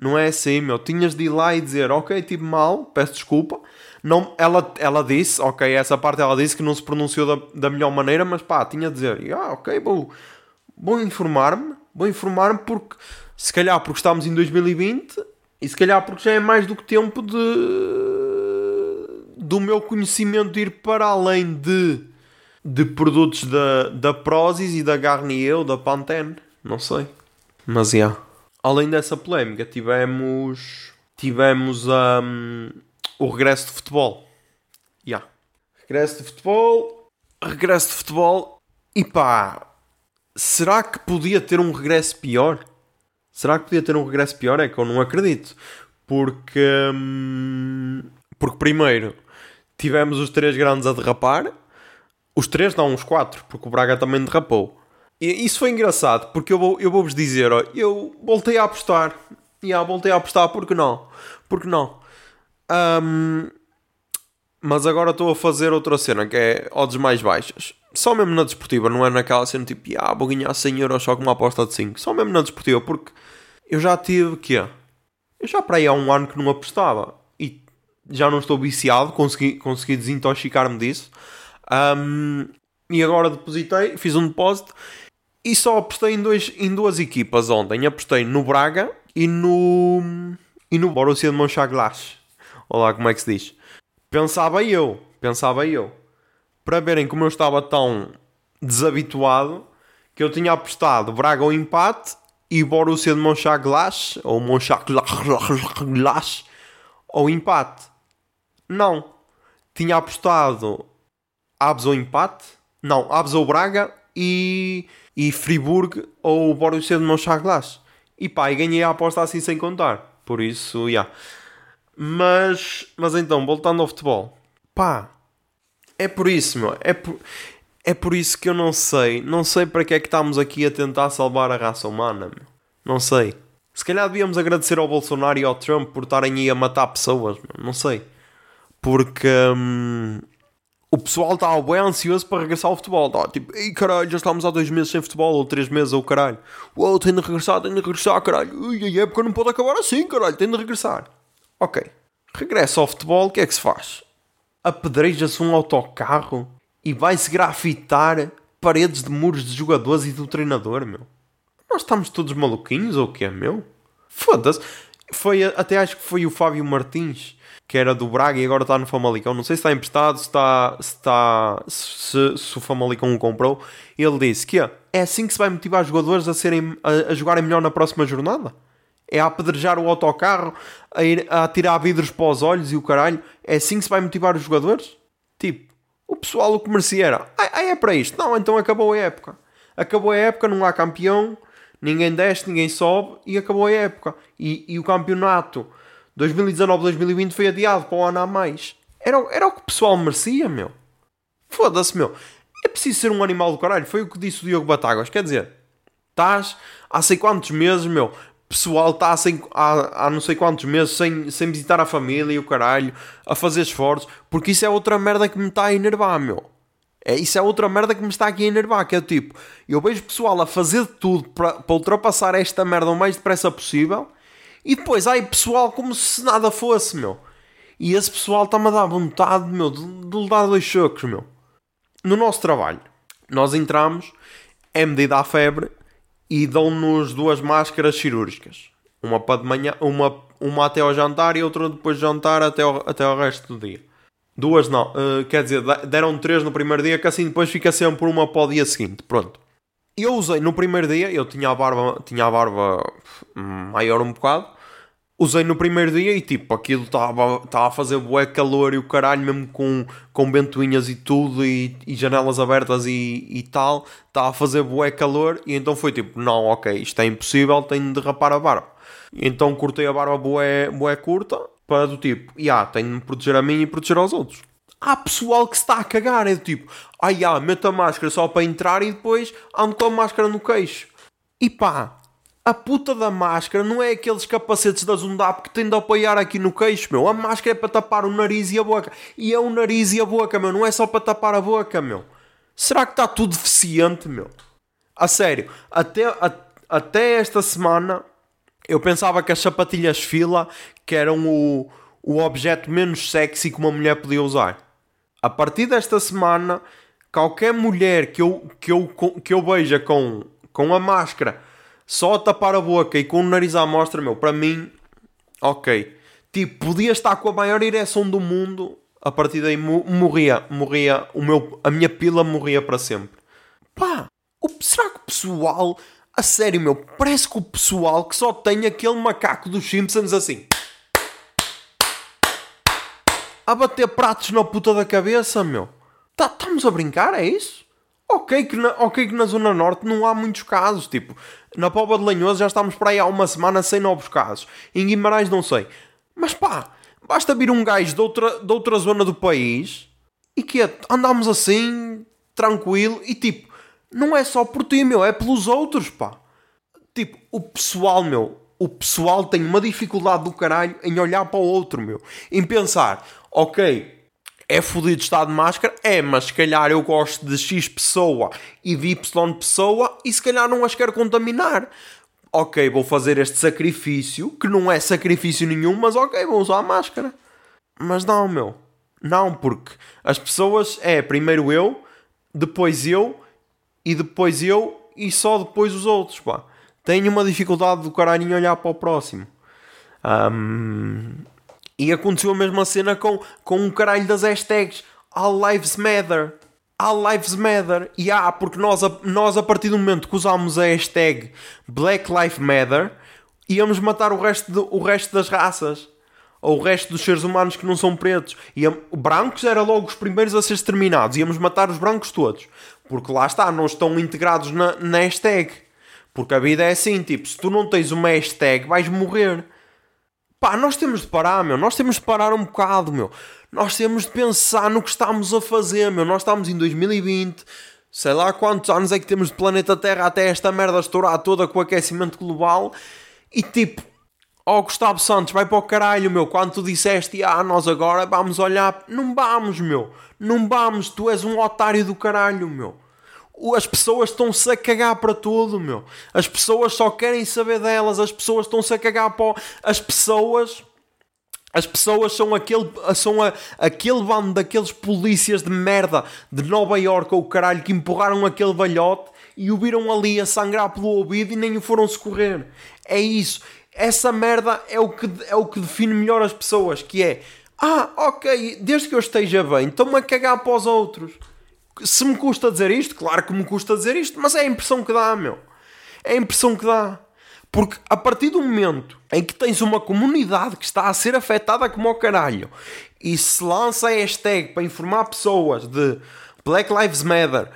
Speaker 1: Não é assim, meu. Tinhas de ir lá e dizer, ok, tive mal, peço desculpa. Não, ela, ela disse, ok, essa parte ela disse que não se pronunciou da, da melhor maneira, mas pá, tinha de dizer, ah, ok, vou, vou informar-me, vou informar-me porque, se calhar porque estamos em 2020 e se calhar porque já é mais do que tempo de do meu conhecimento ir para além de de produtos da, da Prozis e da Garnier ou da Pantene, não sei. Mas, yeah. Além dessa polémica, tivemos tivemos um, o regresso de futebol. Yeah. Regresso de futebol, regresso de futebol e pá, será que podia ter um regresso pior? Será que podia ter um regresso pior? É que eu não acredito. Porque, hum, porque primeiro, tivemos os três grandes a derrapar. Os três, não, os quatro, porque o Braga também derrapou. E isso foi engraçado, porque eu, vou, eu vou-vos dizer, ó, eu voltei a apostar. E yeah, voltei a apostar, porque não? Porque não? Um, mas agora estou a fazer outra cena, que é odds mais baixas. Só mesmo na desportiva, não é naquela cena tipo, ah, vou ganhar 100 euros só com uma aposta de 5. Só mesmo na desportiva, porque eu já tive, que Eu já para aí há um ano que não apostava. E já não estou viciado, consegui, consegui desintoxicar-me disso. Um, e agora depositei, fiz um depósito e só apostei em, dois, em duas equipas ontem. Apostei no Braga e no, e no Borussia de Mönchengladbach. Olá, como é que se diz? Pensava eu, pensava eu. Para verem como eu estava tão desabituado que eu tinha apostado Braga ao empate e Borussia de Mönchengladbach ou Mönchengladbach ao empate. Não. Tinha apostado Abs ao empate. Não, Abs ao Braga e, e Friburgo ou Borussia de Mönchengladbach. E pá, e ganhei a aposta assim sem contar. Por isso, já. Yeah. Mas, mas então, voltando ao futebol. Pá, é por isso, meu. É por, é por isso que eu não sei. Não sei para que é que estamos aqui a tentar salvar a raça humana, meu. Não sei. Se calhar devíamos agradecer ao Bolsonaro e ao Trump por estarem aí a matar pessoas, meu. Não sei. Porque hum, o pessoal está bem ansioso para regressar ao futebol. Está tipo, ei caralho, já estamos há dois meses sem futebol, ou três meses, ou caralho. Uou, tem de regressar, tem de regressar, caralho. Ui, a época não pode acabar assim, caralho, tem de regressar. Ok. Regressa ao futebol, o que é que se faz? Apedreja-se um autocarro e vai-se grafitar paredes de muros de jogadores e do treinador, meu. Nós estamos todos maluquinhos ou o que é, meu? Foda-se. Foi, até acho que foi o Fábio Martins, que era do Braga e agora está no Famalicão. Não sei se está emprestado, se, está, se, está, se, se o Famalicão o comprou. Ele disse que é assim que se vai motivar os jogadores a, serem, a, a jogarem melhor na próxima jornada é a apedrejar o autocarro, a, ir, a tirar vidros para os olhos e o caralho. É assim que se vai motivar os jogadores? Tipo, o pessoal o merecia era, ah, é para isto. Não, então acabou a época. Acabou a época, não há campeão, ninguém desce, ninguém sobe e acabou a época. E, e o campeonato 2019-2020 foi adiado para o ano a mais. Era, era o que o pessoal merecia, meu. Foda-se, meu. É preciso ser um animal do caralho. Foi o que disse o Diogo Batáguas. Quer dizer, estás há sei quantos meses, meu, pessoal está sem, há, há não sei quantos meses sem, sem visitar a família e o caralho, a fazer esforços, porque isso é outra merda que me está a enervar, meu. É, isso é outra merda que me está aqui a enervar, que é tipo, eu vejo pessoal a fazer tudo para, para ultrapassar esta merda o mais depressa possível, e depois há pessoal como se nada fosse, meu. E esse pessoal está-me a dar vontade, meu, de, de lhe dar dois chocos, meu. No nosso trabalho, nós entramos, é medida a febre, e dão-nos duas máscaras cirúrgicas. Uma para de manhã, uma, uma até ao jantar e outra depois de jantar até ao, até ao resto do dia. Duas não, uh, quer dizer, deram três no primeiro dia, que assim depois fica sempre uma para o dia seguinte. Pronto. Eu usei no primeiro dia, eu tinha a barba, tinha a barba maior um bocado, usei no primeiro dia e tipo, aquilo estava a fazer bué calor e o caralho, mesmo com, com ventoinhas e tudo e, e janelas abertas e, e tal, estava a fazer bué calor e então foi tipo, não, ok, isto é impossível, tenho de rapar a barba. E então cortei a barba bué, bué curta para do tipo, e yeah, tenho de me proteger a mim e proteger aos outros. Há pessoal que se está a cagar, é do tipo, ai ah, meto a máscara só para entrar e depois ando com a máscara no queixo. E pá, a puta da máscara não é aqueles capacetes da Zundap que tem de apoiar aqui no queixo, meu. A máscara é para tapar o nariz e a boca. E é o nariz e a boca, meu. Não é só para tapar a boca, meu. Será que está tudo deficiente, meu? A sério, até, a, até esta semana eu pensava que as sapatilhas fila que eram o, o objeto menos sexy que uma mulher podia usar. A partir desta semana, qualquer mulher que eu, que eu, que eu veja com, com a máscara só a tapar a boca e com o nariz à mostra, meu, para mim, ok. Tipo, podia estar com a maior ereção do mundo, a partir daí morria, morria, o meu, a minha pila morria para sempre. Pá, o, será que o pessoal, a sério, meu, parece que o pessoal que só tem aquele macaco dos Simpsons assim. A bater pratos na puta da cabeça, meu. Estamos tá, a brincar, é isso? Ok que, na, ok que na Zona Norte não há muitos casos, tipo, na Póvoa de Lanhoso já estamos para aí há uma semana sem novos casos. Em Guimarães não sei. Mas pá, basta vir um gajo de outra, de outra zona do país e que andamos assim, tranquilo, e tipo, não é só por ti, meu, é pelos outros, pá. Tipo, o pessoal, meu, o pessoal tem uma dificuldade do caralho em olhar para o outro, meu. Em pensar, ok, é fodido estar de máscara? É, mas se calhar eu gosto de X pessoa e de Y pessoa e se calhar não as quero contaminar. Ok, vou fazer este sacrifício, que não é sacrifício nenhum, mas ok, vou usar a máscara. Mas não, meu. Não, porque as pessoas é primeiro eu, depois eu e depois eu e só depois os outros, pá. Tenho uma dificuldade do caralho em olhar para o próximo. Um, e aconteceu a mesma cena com, com um caralho das hashtags All Lives Matter. All Lives Matter. E há, porque nós nós a partir do momento que usámos a hashtag Black Lives Matter, íamos matar o resto, de, o resto das raças. Ou o resto dos seres humanos que não são pretos. E brancos eram logo os primeiros a ser exterminados. Íamos matar os brancos todos. Porque lá está, não estão integrados na, na hashtag. Porque a vida é assim, tipo, se tu não tens uma hashtag, vais morrer. Pá, nós temos de parar, meu. Nós temos de parar um bocado, meu. Nós temos de pensar no que estamos a fazer, meu. Nós estamos em 2020. Sei lá quantos anos é que temos de planeta Terra até esta merda estourar toda com o aquecimento global. E tipo, ó oh, Gustavo Santos, vai para o caralho, meu. Quando tu disseste, ah, nós agora vamos olhar. Não vamos, meu. Não vamos. Tu és um otário do caralho, meu as pessoas estão-se a cagar para tudo, meu. As pessoas só querem saber delas, as pessoas estão-se a cagar para. As pessoas. As pessoas são aquele, são a, aquele bando daqueles polícias de merda de Nova York ou caralho que empurraram aquele balhote e o viram ali a sangrar pelo ouvido e nem o foram socorrer. É isso. Essa merda é o que, é o que define melhor as pessoas, que é ah, ok, desde que eu esteja bem, estou-me a cagar para os outros se me custa dizer isto, claro que me custa dizer isto, mas é a impressão que dá, meu. É a impressão que dá. Porque a partir do momento em que tens uma comunidade que está a ser afetada como o caralho e se lança a hashtag para informar pessoas de Black Lives Matter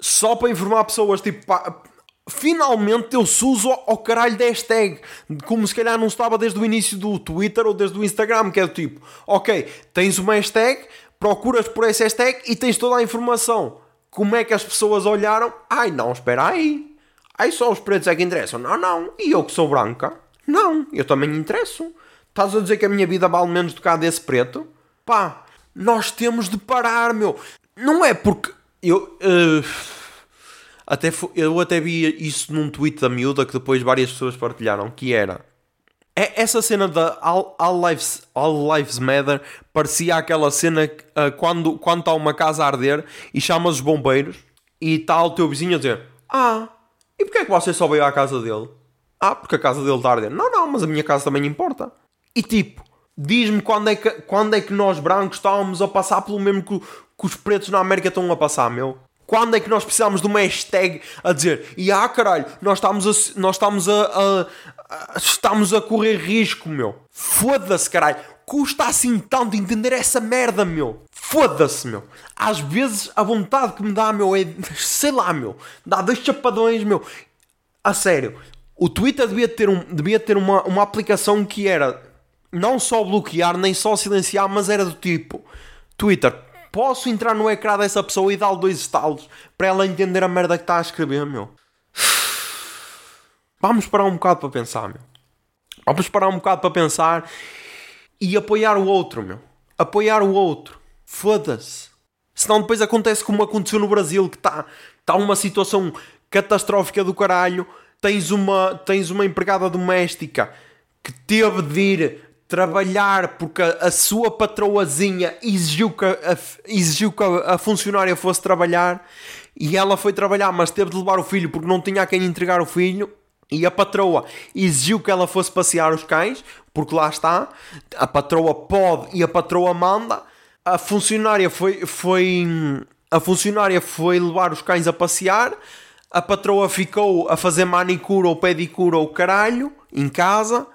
Speaker 1: só para informar pessoas tipo pá, finalmente eu se uso ao caralho da hashtag como se calhar não estava desde o início do Twitter ou desde o Instagram que é do tipo ok, tens uma hashtag procuras por esse hashtag e tens toda a informação. Como é que as pessoas olharam? Ai, não, espera aí. Ai, só os pretos é que interessam. Não, não. E eu que sou branca? Não, eu também interesso. Estás a dizer que a minha vida vale menos do que a desse preto? Pá, nós temos de parar, meu. Não é porque eu. Uh, até, eu até vi isso num tweet da miúda que depois várias pessoas partilharam. Que era é, essa cena da All, All, Lives, All Lives Matter parecia aquela cena uh, quando, quando está uma casa a arder e chamas os bombeiros e está o teu vizinho a dizer: Ah, e porquê é que você só veio à casa dele? Ah, porque a casa dele está a arder. Não, não, mas a minha casa também importa. E tipo, diz-me quando, é que, quando é que nós brancos estávamos a passar pelo mesmo que, que os pretos na América estão a passar, meu? Quando é que nós precisamos de uma hashtag a dizer e ah caralho, nós estamos a, nós estamos a, a, a estamos a correr risco, meu. Foda-se, caralho. Custa assim tanto entender essa merda, meu. Foda-se, meu. Às vezes a vontade que me dá, meu, é. Sei lá, meu. Dá dois chapadões, meu. A sério. O Twitter devia ter, um, devia ter uma, uma aplicação que era não só bloquear, nem só silenciar, mas era do tipo: Twitter, posso entrar no ecrã dessa pessoa e dar-lhe dois estalos para ela entender a merda que está a escrever, meu. Vamos parar um bocado para pensar, meu. Vamos parar um bocado para pensar e apoiar o outro, meu. Apoiar o outro. Foda-se. Senão depois acontece como aconteceu no Brasil, que está tá uma situação catastrófica do caralho, tens uma, tens uma empregada doméstica que teve de ir trabalhar porque a, a sua patroazinha exigiu que, a, exigiu que a, a funcionária fosse trabalhar e ela foi trabalhar, mas teve de levar o filho porque não tinha a quem entregar o filho. E a patroa exigiu que ela fosse passear os cães, porque lá está, a patroa pode e a patroa manda. A funcionária foi, foi, a funcionária foi levar os cães a passear. A patroa ficou a fazer manicura ou pedicura ou caralho em casa.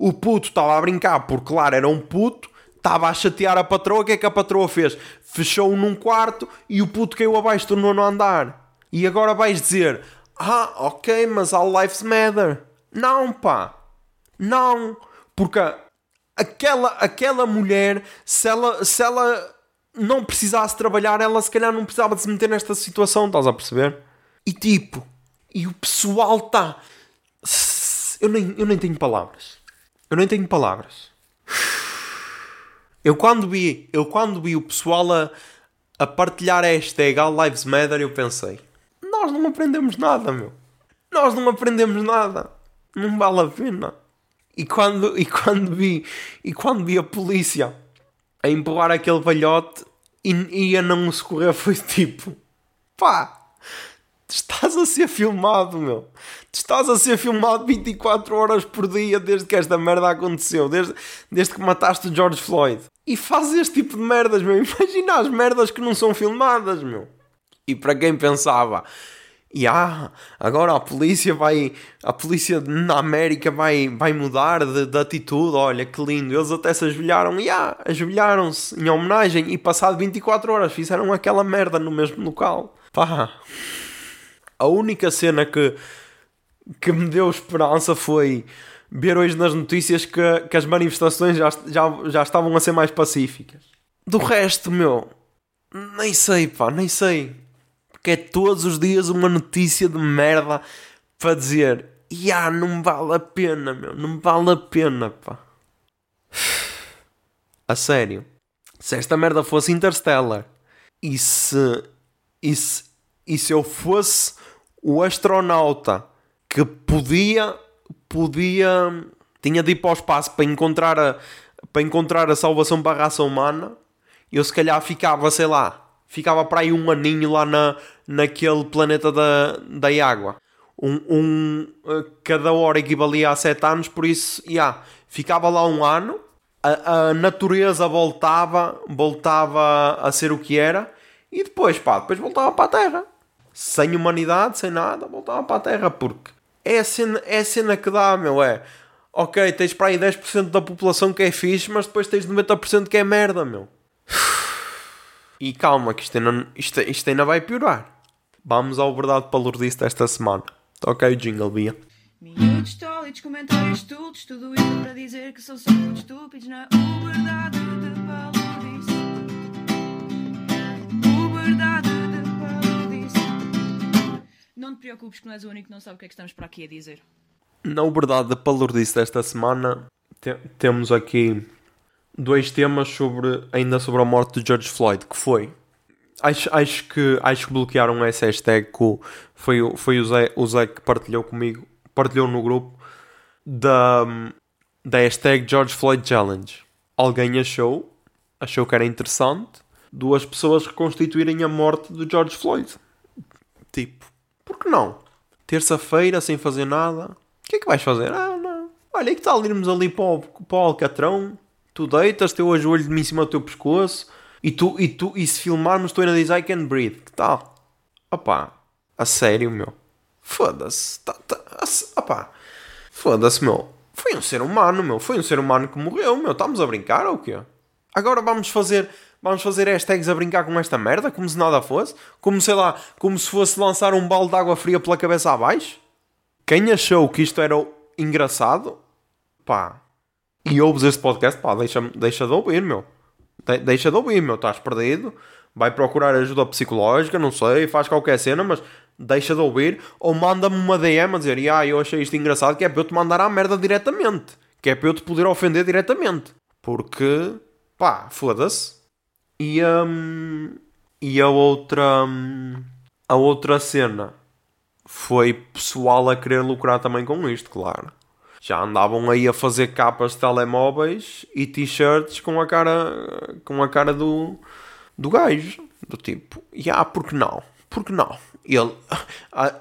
Speaker 1: O puto estava a brincar, porque claro, era um puto. Estava a chatear a patroa. O que é que a patroa fez? Fechou-o num quarto e o puto caiu abaixo do nono andar. E agora vais dizer: Ah, ok, mas all lives matter. Não, pá. Não. Porque aquela, aquela mulher, se ela, se ela não precisasse trabalhar, ela se calhar não precisava de se meter nesta situação, estás a perceber? E tipo, e o pessoal está. Eu nem, eu nem tenho palavras. Eu nem tenho palavras. Eu quando vi, eu quando vi o pessoal a, a partilhar a hashtag All Lives Matter, eu pensei: nós não aprendemos nada, meu. Nós não aprendemos nada. Não vale a pena. E quando, e quando vi e quando vi a polícia a empurrar aquele velhote e, e a não socorrer foi tipo pá estás a ser filmado meu estás a ser filmado 24 horas por dia desde que esta merda aconteceu desde, desde que mataste o George Floyd e fazes este tipo de merdas meu imagina as merdas que não são filmadas meu e para quem pensava e ah, agora a polícia vai. A polícia na América vai, vai mudar de, de atitude. Olha que lindo. Eles até se ajoelharam. E ah, ajoelharam-se em homenagem. E passado 24 horas fizeram aquela merda no mesmo local. Pá. A única cena que, que me deu esperança foi ver hoje nas notícias que, que as manifestações já, já, já estavam a ser mais pacíficas. Do resto, meu. Nem sei, pá, nem sei porque é todos os dias uma notícia de merda para dizer Ya, não vale a pena, meu, não vale a pena, pá. A sério. Se esta merda fosse Interstellar e se, e se, e se eu fosse o astronauta que podia, podia, tinha de ir para o espaço para encontrar a, para encontrar a salvação para a raça humana, eu se calhar ficava, sei lá, ficava para aí um aninho lá na, naquele planeta da, da água. Um, um, eh, cada hora equivalia a 7 anos, por isso, yeah, ficava lá um ano, a, a, natureza voltava, voltava a ser o que era, e depois, pá, depois voltava para a Terra. Sem humanidade, sem nada, voltava para a Terra, porque é a cena, é a cena que dá, meu, é... Ok, tens para aí 10% da população que é fixe, mas depois tens 90% que é merda, meu. E calma, que isto ainda, isto, isto ainda vai piorar. Vamos ao verdade palurdice desta semana. Toca aí o jingle, Bia. Minutos tólitos, comentários estúpidos, tudo isso para dizer que são só muito estúpidos na verdade de palurdice. O verdade. Não te preocupes que não és o único que não sabe o que é que estamos para aqui a dizer. Na verdade de palurdice desta semana, te temos aqui dois temas sobre, ainda sobre a morte de George Floyd, que foi acho, acho, que, acho que bloquearam essa hashtag que foi, foi o, Zé, o Zé que partilhou comigo, partilhou no grupo da, da hashtag George Floyd Challenge. Alguém achou, achou que era interessante duas pessoas reconstituírem a morte do George Floyd. Tipo, por que não? Terça-feira sem fazer nada. O que é que vais fazer? Ah, não. Olha, que tal irmos ali para o, para o Alcatrão? Tu deitas, teu ajoelho de mim em cima do teu pescoço e tu, e tu, e se filmarmos, tu ainda dizes I can breathe. Que tal? Opá, a sério, meu. Foda-se. Tá, tá, opá, foda-se, meu. Foi um ser humano, meu. Foi um ser humano que morreu, meu. Estamos a brincar ou o quê? Agora vamos fazer, vamos fazer hashtags a brincar com esta merda, como se nada fosse? Como, sei lá, como se fosse lançar um balde de água fria pela cabeça abaixo? Quem achou que isto era engraçado, pá, e ouves este podcast, pá, deixa, deixa de ouvir, meu. De deixa de ouvir, meu, estás perdido. Vai procurar ajuda psicológica, não sei, faz qualquer cena, mas deixa de ouvir. Ou manda-me uma DM a dizer, ah, eu achei isto engraçado, que é para eu te mandar à merda diretamente. Que é para eu te poder ofender diretamente. Porque, pá, foda-se. E, um, e a outra. Um, a outra cena foi pessoal a querer lucrar também com isto, claro. Já andavam aí a fazer capas de telemóveis e t-shirts com a cara com a cara do, do gajo. Do tipo, e ah, porque não? Porque não? Ele,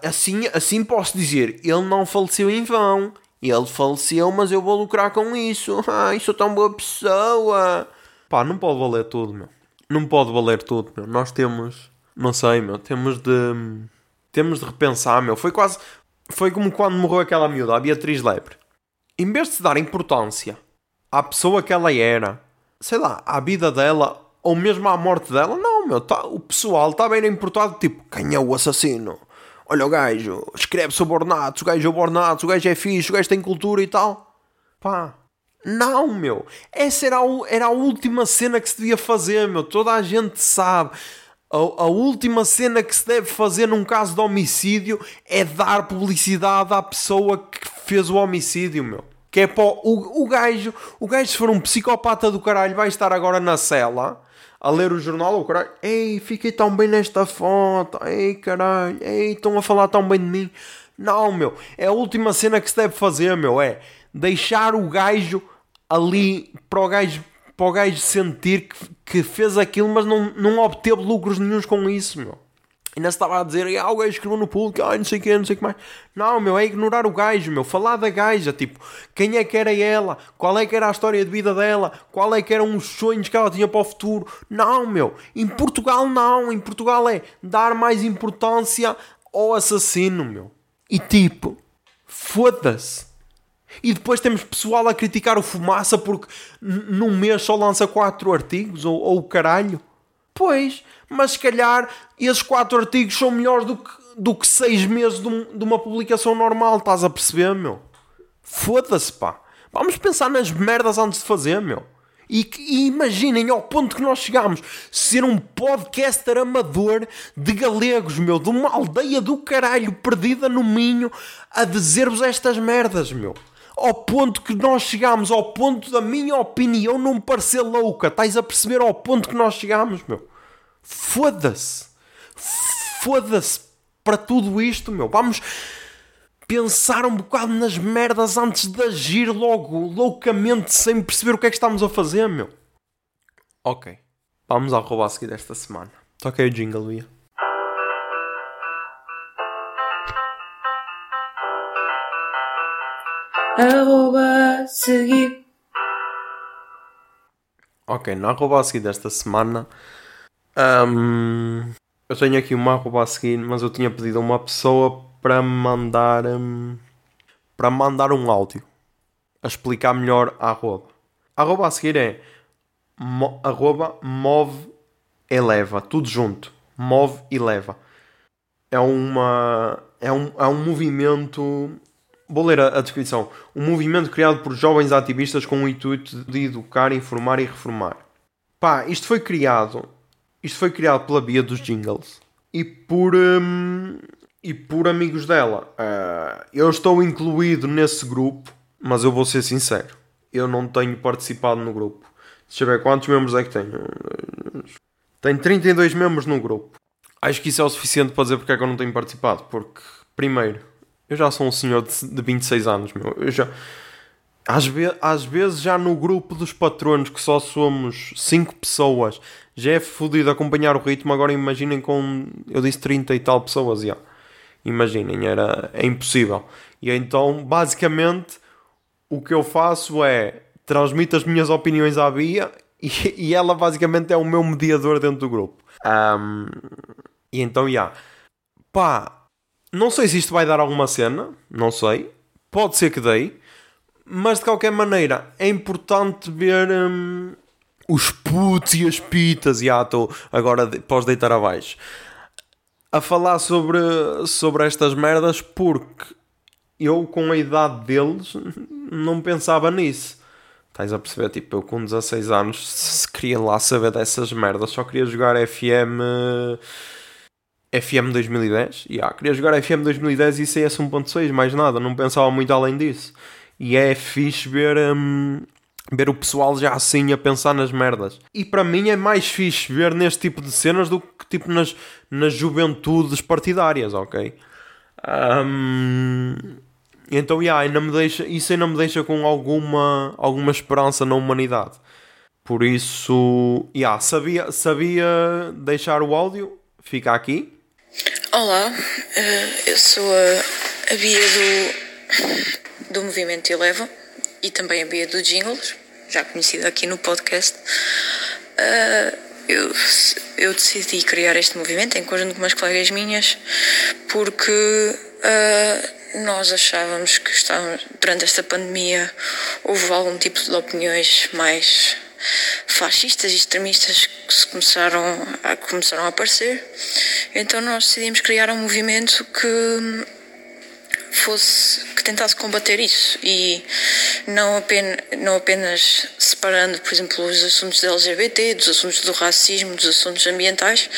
Speaker 1: assim, assim posso dizer, ele não faleceu em vão. Ele faleceu, mas eu vou lucrar com isso. Ai, sou tão boa pessoa. Pá, não pode valer tudo, meu. Não pode valer tudo, meu. Nós temos, não sei, meu, temos de temos de repensar, meu. Foi quase foi como quando morreu aquela miúda, a Beatriz Lebre. Em vez de se dar importância à pessoa que ela era, sei lá, à vida dela ou mesmo à morte dela, não, meu, tá, o pessoal está bem importado, tipo, quem é o assassino? Olha o gajo, escreve sobre ornatos, o gajo é o gajo é fixe, o gajo tem cultura e tal. Pá, não, meu. Essa era a, era a última cena que se devia fazer, meu. Toda a gente sabe. A, a, última cena que se deve fazer num caso de homicídio é dar publicidade à pessoa que fez o homicídio, meu. Que é para o, o gajo, o gajo se for um psicopata do caralho vai estar agora na cela a ler o jornal, o caralho, ei, fiquei tão bem nesta foto, ei, caralho, ei, estão a falar tão bem de mim. Não, meu, é a última cena que se deve fazer, meu, é deixar o gajo ali para o gajo, para o gajo sentir que, que fez aquilo, mas não, não obteve lucros nenhums com isso, meu. Ainda se estava a dizer, ah, o gajo escreveu no público, ah, não sei o que, não sei o que mais. Não, meu, é ignorar o gajo, meu. Falar da gaja, tipo, quem é que era ela? Qual é que era a história de vida dela? Qual é que eram os sonhos que ela tinha para o futuro? Não, meu. Em Portugal, não. Em Portugal é dar mais importância ao assassino, meu. E tipo, foda-se. E depois temos pessoal a criticar o Fumaça porque num mês só lança quatro artigos, ou, ou o caralho. Pois, mas se calhar esses quatro artigos são melhores do que, do que seis meses de, um, de uma publicação normal, estás a perceber, meu? Foda-se, pá. Vamos pensar nas merdas antes de fazer, meu. E, e, imaginem ao ponto que nós chegamos ser um podcaster amador de galegos, meu, de uma aldeia do caralho perdida no Minho a dizer-vos estas merdas, meu. Ao ponto que nós chegamos, ao ponto da minha opinião não parecer louca. Estás a perceber ao ponto que nós chegamos, meu? Foda-se. Foda-se para tudo isto, meu. Vamos pensar um bocado nas merdas antes de agir logo, loucamente, sem perceber o que é que estamos a fazer, meu. Ok. Vamos ao roubo a seguir desta semana. Toquei o jingle, Ia. Arroba seguir. Ok, na arroba a seguir desta semana um, eu tenho aqui uma arroba a seguir, mas eu tinha pedido a uma pessoa para mandar um, para mandar um áudio a explicar melhor a arroba. A arroba a seguir é mo, arroba move eleva, tudo junto. Move e leva. É uma é um, é um movimento Vou ler a, a, descrição. Um movimento criado por jovens ativistas com o intuito de educar, informar e reformar. Pá, isto foi criado isto foi criado pela Bia dos Jingles e por, um, e por amigos dela. Uh, eu estou incluído nesse grupo, mas eu vou ser sincero, eu não tenho participado no grupo. Deixa eu ver quantos membros é que tenho. Tenho 32 membros no grupo. Acho que isso é o suficiente para dizer porque é que eu não tenho participado. Porque, primeiro, eu já sou um senhor de, de 26 anos, meu. Eu já às, ve às vezes já no grupo dos patronos que só somos 5 pessoas já é fodido acompanhar o ritmo, agora imaginem com eu disse 30 e tal pessoas já. Imaginem, era, é impossível. E então basicamente o que eu faço é transmito as minhas opiniões à Bia e, e ela basicamente é o meu mediador dentro do grupo. Um, e então, já. Pá, não sei se isto vai dar alguma cena, não sei. Pode ser que dei. Mas de qualquer maneira, é importante ver hum, os putos e as pitas. Já estou agora, posso deitar abaixo. A falar sobre, sobre estas merdas porque eu, com a idade deles, não pensava nisso. Estás a perceber? Tipo, eu com 16 anos se queria lá saber dessas merdas, só queria jogar FM. FM 2010? Yeah, queria jogar FM 2010 e CS 1.6, mais nada, não pensava muito além disso. E é fixe ver, hum, ver o pessoal já assim a pensar nas merdas. E para mim é mais fixe ver neste tipo de cenas do que tipo nas, nas juventudes partidárias, ok? Um, então, yeah, ainda me deixa, isso ainda me deixa com alguma, alguma esperança na humanidade. Por isso, yeah, sabia, sabia deixar o áudio, fica aqui.
Speaker 2: Olá, eh, eu sou a, a Bia do, do Movimento Eleva e também a Bia do Jingles, já conhecida aqui no podcast. Uh, eu, eu decidi criar este movimento em conjunto com umas colegas minhas porque uh, nós achávamos que estávamos, durante esta pandemia houve algum tipo de opiniões mais fascistas e extremistas que começaram a, começaram a aparecer. Então nós decidimos criar um movimento que fosse que tentasse combater isso e não apenas, não apenas separando, por exemplo, os assuntos da LGBT, dos assuntos do racismo, dos assuntos ambientais,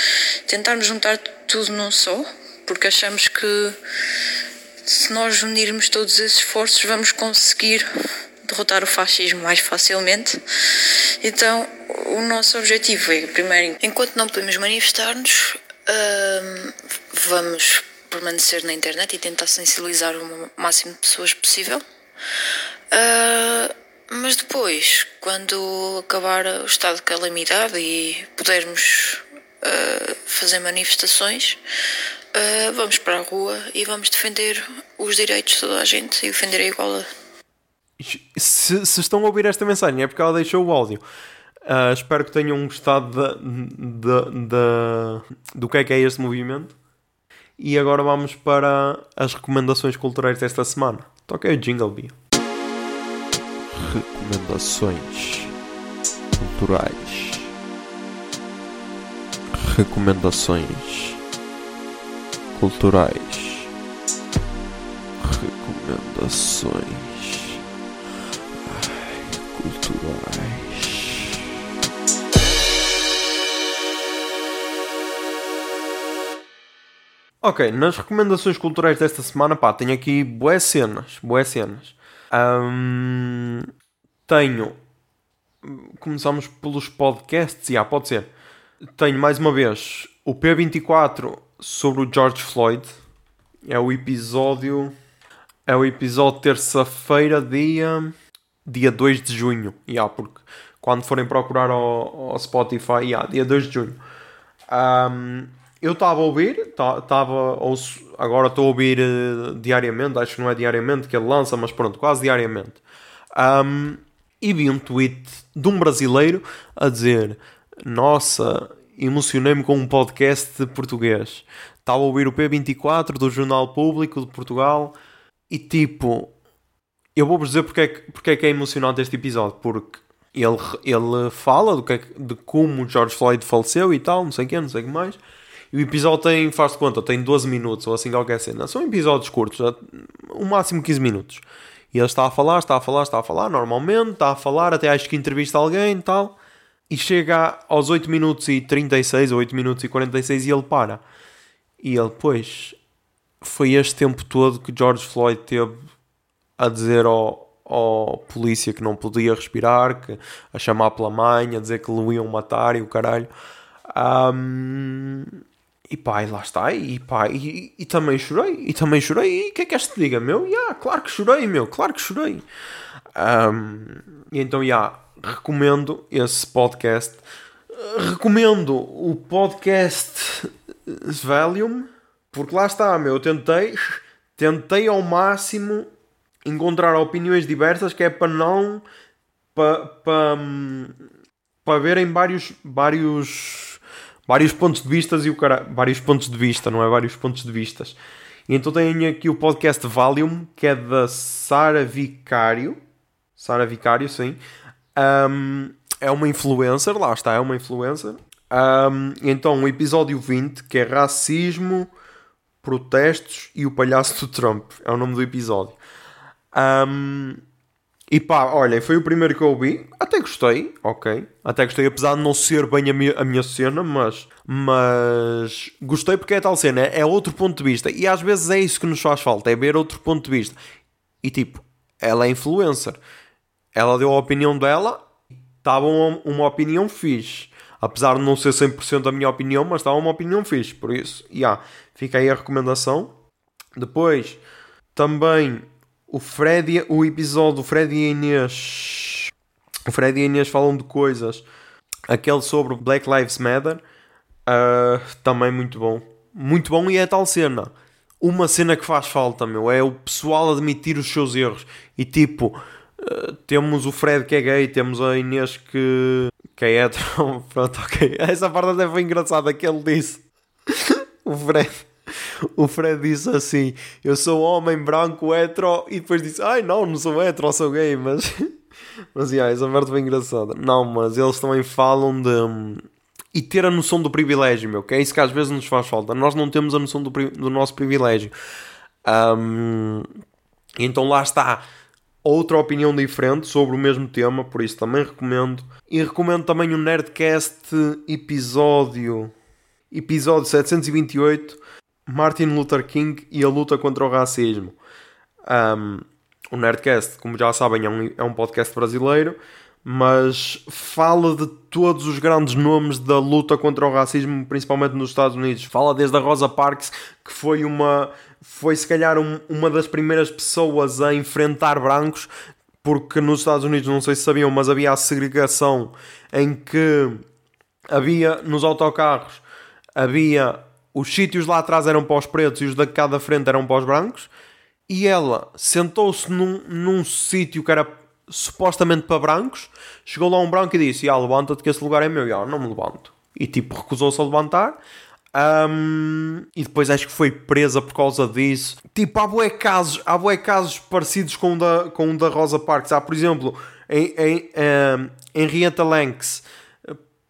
Speaker 2: tentarmos juntar tudo num só, porque achamos que se nós unirmos todos esses esforços vamos conseguir derrotar o fascismo mais facilmente. Então, o nosso objetivo é, primeiro, enquanto não podemos manifestar-nos, uh, vamos permanecer na internet e tentar sensibilizar o máximo de pessoas possível. Uh, mas depois, quando acabar o estado de calamidade e pudermos uh, fazer manifestações, uh, vamos para a rua e vamos defender os direitos de toda a gente e defender a igualdade.
Speaker 1: Se, se estão a ouvir esta mensagem é porque ela deixou o áudio. Uh, espero que tenham gostado do que é que é este movimento. E agora vamos para as recomendações culturais desta semana. Aí o jingle, Bia. Recomendações culturais. Recomendações culturais. Recomendações culturais. Ok, nas recomendações culturais desta semana, pá, tenho aqui boas cenas, boas cenas. Um, tenho. Começamos pelos podcasts, já, pode ser. Tenho mais uma vez o P24 sobre o George Floyd. É o episódio. É o episódio terça-feira, dia. Dia 2 de junho. Já, porque quando forem procurar ao, ao Spotify, já, dia 2 de junho. Um, eu estava a ouvir, estava agora estou a ouvir uh, diariamente, acho que não é diariamente que ele lança, mas pronto, quase diariamente. Um, e vi um tweet de um brasileiro a dizer: Nossa, emocionei-me com um podcast português. Estava a ouvir o P24 do Jornal Público de Portugal e tipo, eu vou-vos dizer porque é, que, porque é que é emocionante este episódio, porque ele, ele fala do que é, de como George Floyd faleceu e tal, não sei o que, não sei o que mais. E o episódio tem, faz de conta, tem 12 minutos ou assim qualquer cena. São episódios curtos, o máximo 15 minutos. E ele está a falar, está a falar, está a falar, normalmente, está a falar, até acho que entrevista alguém e tal. E chega aos 8 minutos e 36 ou 8 minutos e 46 e ele para. E ele, pois, foi este tempo todo que George Floyd teve a dizer ao, ao polícia que não podia respirar, que, a chamar pela mãe, a dizer que o iam matar e o caralho. Um, e pá, e lá está, e pá, e, e, também chorei, e também chorei, e o que é que és te diga, meu? Yeah, claro que chorei, meu, claro que chorei. Um, e então, yeah, recomendo esse podcast. Recomendo o podcast Valium, porque lá está, meu, eu tentei, tentei ao máximo encontrar opiniões diversas, que é para não, para, para, para verem vários, vários vários pontos de vista e o cara... vários pontos de vista, não é? Vários pontos de vistas. E então tenho aqui o podcast Valium, que é da Sara Vicário. Sara Vicário, sim. Um, é uma influencer, lá está, é uma influencer. Um, então, o episódio 20, que é Racismo, Protestos e o Palhaço do Trump. É o nome do episódio. Um, e pá, olha, foi o primeiro que eu ouvi. Até gostei, ok. Até gostei, apesar de não ser bem a minha, a minha cena, mas. Mas. Gostei porque é tal cena, é outro ponto de vista. E às vezes é isso que nos faz falta, é ver outro ponto de vista. E tipo, ela é influencer. Ela deu a opinião dela, estava uma, uma opinião fixe. Apesar de não ser 100% a minha opinião, mas estava uma opinião fixe. Por isso, já, yeah, fica aí a recomendação. Depois, também o Fred, o episódio do Fred e Inês. O Fred e Inês falam de coisas. Aquele sobre Black Lives Matter. Uh, também muito bom. Muito bom e é tal cena. Uma cena que faz falta, meu, é o pessoal admitir os seus erros. E tipo, uh, temos o Fred que é gay, temos a Inês que, que é hétero. Pronto, ok. Essa parte até foi engraçada que ele disse. o Fred. O Fred disse assim: Eu sou homem branco, hetero, e depois disse: Ai não, não sou hetero, sou gay, mas. Mas yeah, essa parte foi engraçada. Não, mas eles também falam de. E ter a noção do privilégio, meu, que é isso que às vezes nos faz falta. Nós não temos a noção do, do nosso privilégio. Um, então lá está outra opinião diferente sobre o mesmo tema, por isso também recomendo. E recomendo também o Nerdcast episódio episódio 728, Martin Luther King e a luta contra o racismo. Um, o Nerdcast, como já sabem, é um, é um podcast brasileiro, mas fala de todos os grandes nomes da luta contra o racismo, principalmente nos Estados Unidos. Fala desde a Rosa Parks, que foi uma foi se calhar um, uma das primeiras pessoas a enfrentar brancos, porque nos Estados Unidos, não sei se sabiam, mas havia a segregação em que havia nos autocarros havia os sítios lá atrás eram para os pretos e os da cada frente eram para os brancos e ela sentou-se num, num sítio que era supostamente para brancos, chegou lá um branco e disse: ah, levanta-te que esse lugar é meu. E não me levanto. E tipo, recusou-se a levantar. Um, e depois acho que foi presa por causa disso. Tipo, há bué casos, há bué casos parecidos com o da, com o da Rosa Parks. Há, por exemplo, em, em, um, Lanks,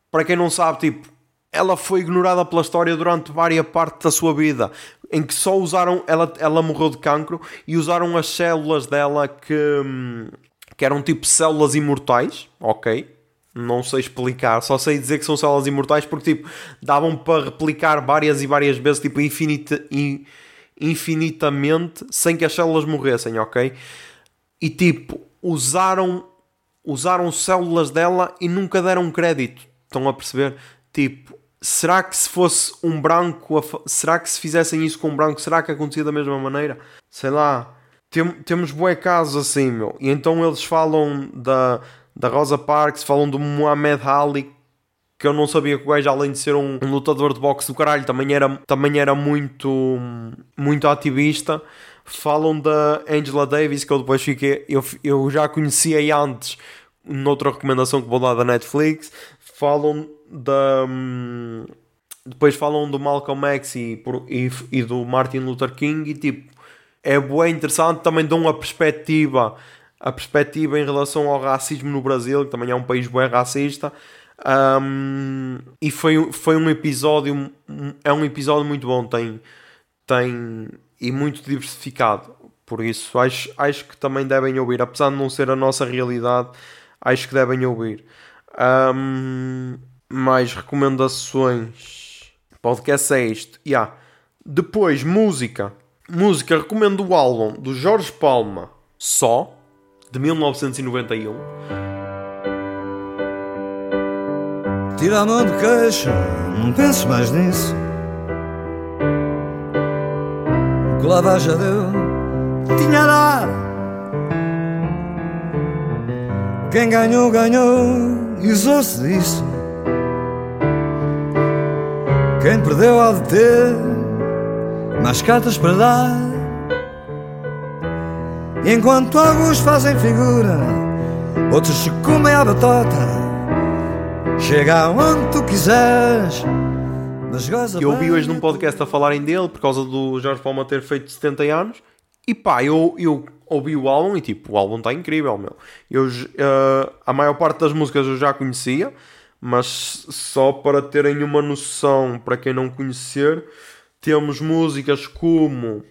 Speaker 1: para quem não sabe, tipo, ela foi ignorada pela história durante várias partes da sua vida, em que só usaram, ela, ela morreu de cancro e usaram as células dela que, hum, que eram tipo células imortais, ok? Não sei explicar, só sei dizer que são células imortais porque tipo, davam para replicar várias e várias vezes, tipo, infinita, in, infinitamente, sem que as células morressem, ok? E tipo, usaram, usaram células dela e nunca deram crédito. Estão a perceber? Tipo, será que se fosse um branco, será que se fizessem isso com um branco, será que acontecia da mesma maneira? Sei lá. Tem, temos bué casos assim, meu. E então eles falam da, da Rosa Parks, falam do Muhammad Ali, que eu não sabia que o gajo, além de ser um, um, lutador de boxe do caralho, também era, também era muito, muito ativista. Falam da Angela Davis, que eu depois fiquei. Eu, eu já conhecia antes, noutra recomendação que vou dar da Netflix. Falam da. Hum, depois falam do Malcolm X e, e, e, do Martin Luther King e tipo, é bem interessante, também dão uma perspectiva, a perspectiva em relação ao racismo no Brasil, que também é um país bem racista. Um, e foi, foi um episódio, é um episódio muito bom, tem, tem e muito diversificado. Por isso, acho, acho que também devem ouvir, apesar de não ser a nossa realidade, acho que devem ouvir. Um, mais recomendações. Podcast é isto. Yeah. Depois, música. Música, recomendo o álbum do Jorge Palma, Só, de 1991.
Speaker 3: Tira a mão do queixo, não penses mais nisso. O que lá já deu, tinha lá. Quem ganhou, ganhou, e usou-se disso. Quem perdeu há de ter mais cartas para dar. E enquanto alguns fazem figura, outros se comem a batata. Chega onde tu quiseres. Mas goza
Speaker 1: eu ouvi hoje num podcast a falarem dele por causa do Jorge Palma ter feito 70 anos. E pá, eu, eu ouvi o álbum e tipo, o álbum está incrível, meu. Eu, uh, a maior parte das músicas eu já conhecia mas só para terem uma noção, para quem não conhecer, temos músicas como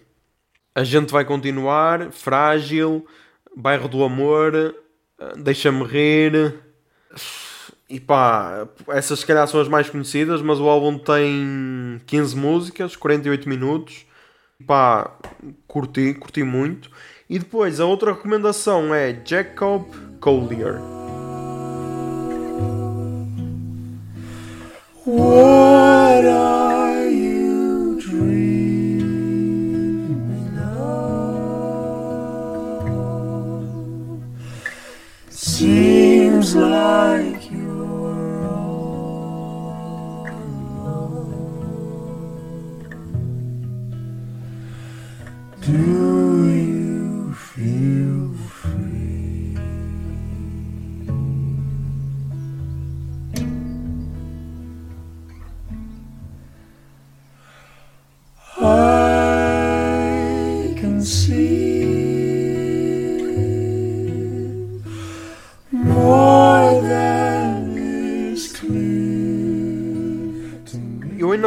Speaker 1: A Gente Vai Continuar, Frágil, Bairro do Amor, Deixa-me Rir. E pá, essas se calhar são as mais conhecidas, mas o álbum tem 15 músicas, 48 minutos. Pá, curti, curti muito. E depois, a outra recomendação é Jacob Collier. What are you dreaming
Speaker 3: of? Seems like you're
Speaker 1: alone. Do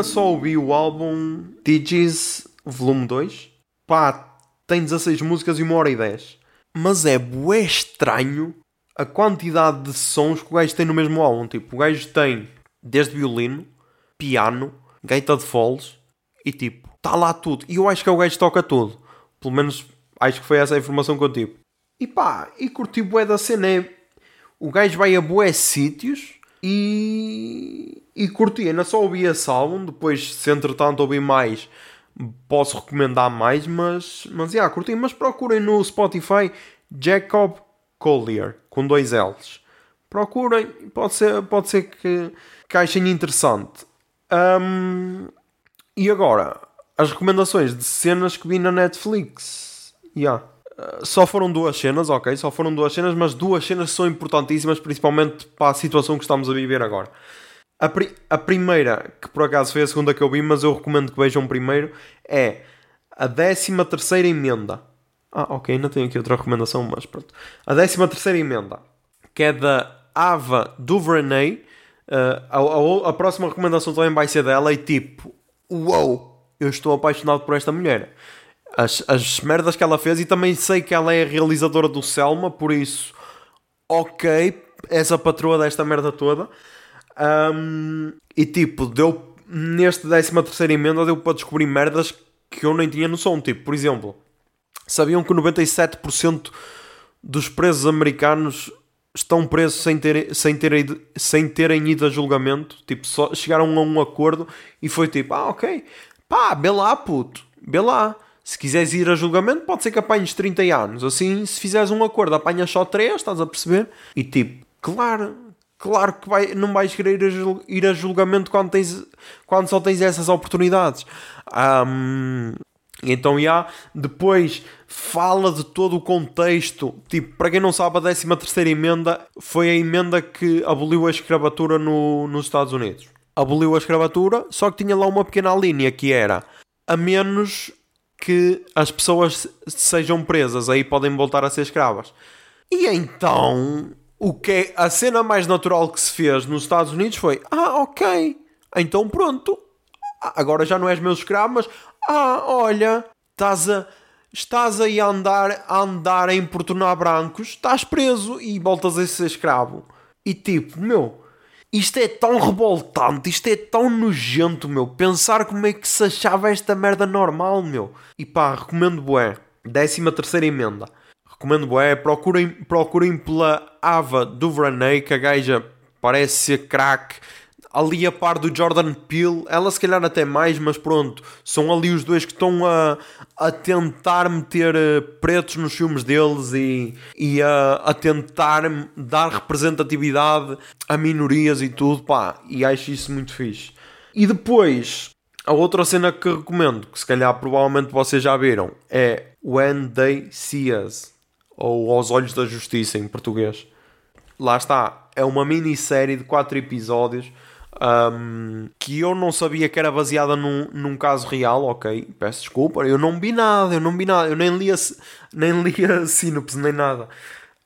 Speaker 1: só ouvi o álbum Digis Volume 2. Pá, tem 16 músicas e 1 hora e 10. Mas é bué estranho a quantidade de sons que o gajo tem no mesmo álbum. Tipo, o gajo tem desde violino, piano, gaita de foles e tipo, está lá tudo. E eu acho que é o gajo toca tudo. Pelo menos acho que foi essa a informação que eu tive. E pá, e curti bué da cena. É... O gajo vai a bué sítios e... E curti. Ainda só ouvi esse álbum. Depois, se entretanto ouvi mais, posso recomendar mais. Mas, mas, yeah, curti. Mas procurem no Spotify Jacob Collier, com dois L's. Procurem. Pode ser, pode ser que, que achem interessante. Hum, e agora, as recomendações de cenas que vi na Netflix. Yeah. Só foram duas cenas, ok? Só foram duas cenas, mas duas cenas são importantíssimas, principalmente para a situação que estamos a viver agora. A, pri a primeira, que por acaso foi a segunda que eu vi, mas eu recomendo que vejam primeiro, é a 13 terceira emenda. Ah, ok, ainda tenho aqui outra recomendação, mas pronto. A 13 terceira emenda, que é da Ava DuVernay. Uh, a, a, a próxima recomendação também vai ser dela e tipo, uou, eu estou apaixonado por esta mulher. As, as merdas que ela fez e também sei que ela é a realizadora do Selma, por isso, ok, és a patroa desta merda toda. Um, e tipo, deu neste 13 terceira emenda deu para descobrir merdas que eu nem tinha noção. Tipo, por exemplo, sabiam que 97% dos presos americanos estão presos sem, ter, sem, ter, sem terem ido a julgamento. Tipo, só chegaram a um acordo e foi tipo, ah, ok, pá, bê lá, puto, bê lá. Se quiseres ir a julgamento, pode ser que apanhes 30 anos. Assim, se fizeres um acordo, apanhas só 3, estás a perceber? E tipo, claro, claro que vai, não vais querer ir a, julgamento quando, tens, quando só tens essas oportunidades. Um, então, já, depois fala de todo o contexto. Tipo, para quem não sabe, a 13 terceira emenda foi a emenda que aboliu a escravatura no, nos Estados Unidos. Aboliu a escravatura, só que tinha lá uma pequena linha que era a menos que as pessoas sejam presas, aí podem voltar a ser escravas. E então, o que é a cena mais natural que se fez nos Estados Unidos foi: ah, ok, então pronto, agora já não és meu escravo, mas ah, olha, estás a estás aí a andar a andar a importunar brancos, estás preso e voltas a ser escravo. E tipo, meu, isto é tão revoltante, isto é tão nojento, meu. Pensar como é que se achava esta merda normal, meu. E pá, recomendo bué. 13 terceira emenda. Recomendo bué. Procurem, procurem pela Ava DuVernay, que a gaja parece ser craque. Ali a par do Jordan Peele, ela se calhar até mais, mas pronto, são ali os dois que estão a, a tentar meter uh, pretos nos filmes deles e, e a, a tentar dar representatividade a minorias e tudo, pá, e acho isso muito fixe. E depois, a outra cena que recomendo, que se calhar provavelmente vocês já viram, é When They See Us, ou Aos Olhos da Justiça em português. Lá está, é uma minissérie de 4 episódios um, que eu não sabia que era baseada num, num caso real, ok, peço desculpa, eu não vi nada, eu não vi nada, eu nem li a, nem li a sinopse, nem nada.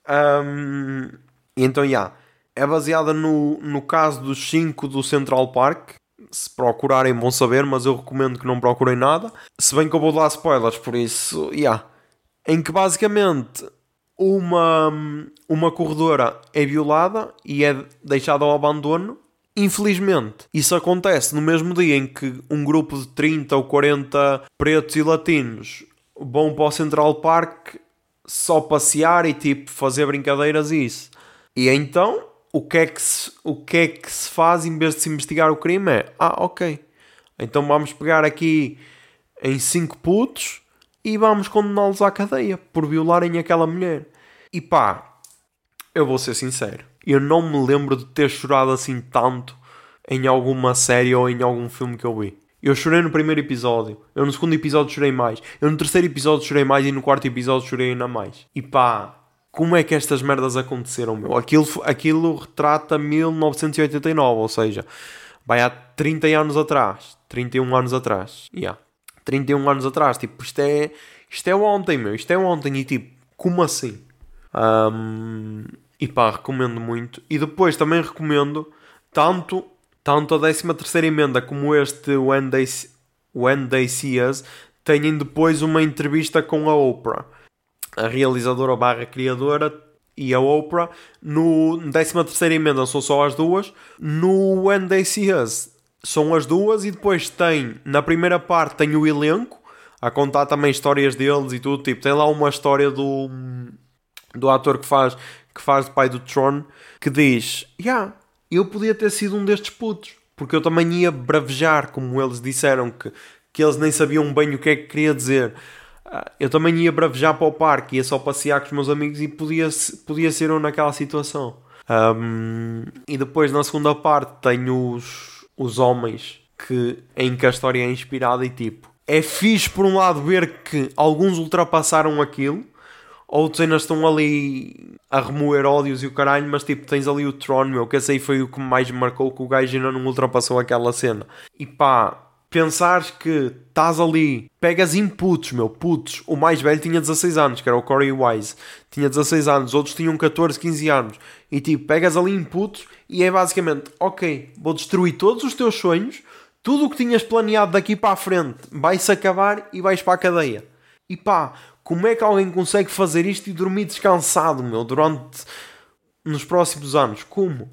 Speaker 1: Um, então, já, yeah, é baseada no, no caso dos 5 do Central Park. Se procurarem vão saber, mas eu recomendo que não procurem nada. Se bem que eu vou dar spoilers, por isso. Yeah. Em que basicamente uma, uma corredora é violada e é deixada ao abandono Infelizmente, isso acontece no mesmo dia em que um grupo de 30 ou 40 pretos e latinos vão para o Central Park só passear e tipo fazer brincadeiras e isso. E então, o que é que se, o que é que se faz em vez de se investigar o crime é: ah, ok, então vamos pegar aqui em 5 putos e vamos condená-los à cadeia por violarem aquela mulher. E pá, eu vou ser sincero eu não me lembro de ter chorado assim tanto em alguma série ou em algum filme que eu vi. Eu chorei no primeiro episódio, eu no segundo episódio chorei mais, eu no terceiro episódio chorei mais e no quarto episódio chorei ainda mais. E pá, como é que estas merdas aconteceram, meu? Aquilo, aquilo retrata 1989, ou seja, vai há 30 anos atrás, 31 anos atrás, yeah. 31 anos atrás, tipo, isto é, isto é ontem, meu, isto é ontem, e tipo, como assim? Um, e pá, recomendo muito. E depois também recomendo tanto, tanto a 13 terceira emenda como este When They, When They See Us, têm depois uma entrevista com a Oprah a realizadora barra criadora e a Oprah. No 13 terceira emenda são só as duas. No When They See Us são as duas e depois tem, na primeira parte tem o elenco a contar também histórias deles e tudo, tipo, tem lá uma história do do ator que faz que faz de pai do Tron que diz, yeah, eu podia ter sido um destes putos, porque eu também ia bravejar, como eles disseram que, que eles nem sabiam bem o que é que queria dizer. Ah, eu também ia bravejar para o parque, ia só passear com os meus amigos e podia, podia ser eu naquela situação. Um, e depois na segunda parte tenho os, os homens que, em que a história é inspirada e tipo é fixe por um lado ver que alguns ultrapassaram aquilo, outros ainda estão ali a remoer ódios e o caralho, mas tipo tens ali o Tron, meu, que esse aí foi o que mais me marcou, que o gajo ainda não ultrapassou aquela cena. E pá, pensares que estás ali, pegas inputs, meu, putos. O mais velho tinha 16 anos, que era o Corey Wise, tinha 16 anos, outros tinham 14, 15 anos. E tipo, pegas ali inputs e é basicamente, ok, vou destruir todos os teus sonhos, tudo o que tinhas planeado daqui para a frente vai-se acabar e vais para a cadeia. E pá, como é que alguém consegue fazer isto e dormir descansado, meu, durante nos próximos anos? Como?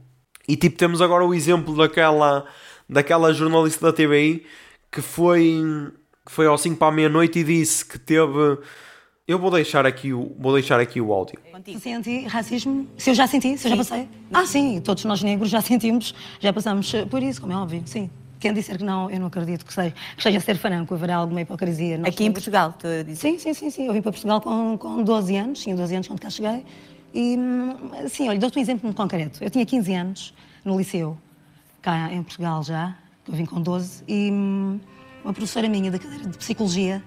Speaker 1: E tipo, temos agora o exemplo daquela daquela jornalista da TVI que foi, que foi ao 5 para a meia-noite e disse que teve. Eu vou deixar aqui o, vou deixar aqui o áudio.
Speaker 4: Senti racismo? Se eu já senti, se eu já passei? Ah, sim, todos nós negros já sentimos, já passamos por isso, como é óbvio, sim. Quem disser que não, eu não acredito que seja, que seja ser franco, haverá alguma hipocrisia.
Speaker 5: Nós Aqui em Portugal, tu dizes?
Speaker 4: Sim, sim, sim, sim. Eu vim para Portugal com, com 12 anos, tinha 12 anos quando cá cheguei. E, sim, olha, dou-te um exemplo muito concreto. Eu tinha 15 anos no liceu, cá em Portugal já, eu vim com 12, e hum, uma professora minha da cadeira de Psicologia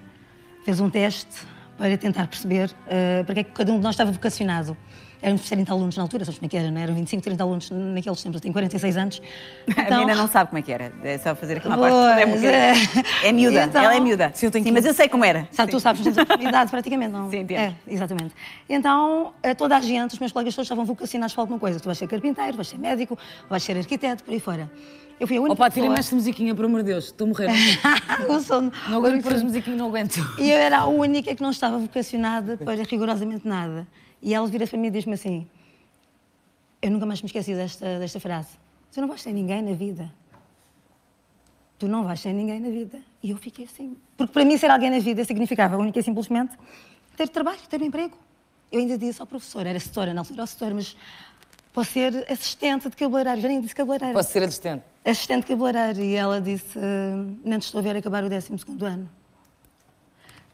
Speaker 4: fez um teste para tentar perceber uh, para que é que cada um de nós estava vocacionado. Éramos 30 alunos na altura, sabes como é que era, não é? Eram 25, 30 alunos naqueles tempos, eu tenho 46 anos.
Speaker 5: Então... A menina não sabe como é que era, é só fazer aquela parte. É, é miúda, então... ela é miúda. Sim, Sim, mas eu sei como era.
Speaker 4: Sabe, tu sabes, temos a idade praticamente, não?
Speaker 5: Sim,
Speaker 4: É, exatamente. Então, eh, toda a gente, os meus colegas todos estavam vocacionados para alguma coisa. Tu vais ser carpinteiro, vais ser médico, vais ser arquiteto, por aí fora.
Speaker 5: Eu fui a única. Opa, tira mais essa musiquinha, por amor de Deus, estou a morrer.
Speaker 4: Sono.
Speaker 5: Não aguento pôr as musiquinhas, não aguento.
Speaker 4: E eu era a única que não estava vocacionada para rigorosamente nada. E ela vira para mim e diz-me assim: Eu nunca mais me esqueci desta, desta frase. Tu não vais ser ninguém na vida. Tu não vais ser ninguém na vida. E eu fiquei assim. Porque para mim ser alguém na vida significava única e simplesmente ter trabalho, ter um emprego. Eu ainda disse ao professor, era setora, não era setora, mas posso ser assistente de cabeleireiro. Já nem disse cabeleireiro.
Speaker 5: Posso ser assistente?
Speaker 4: Assistente de cabeleireiro. E ela disse, não te estou a ver acabar o 12 ano.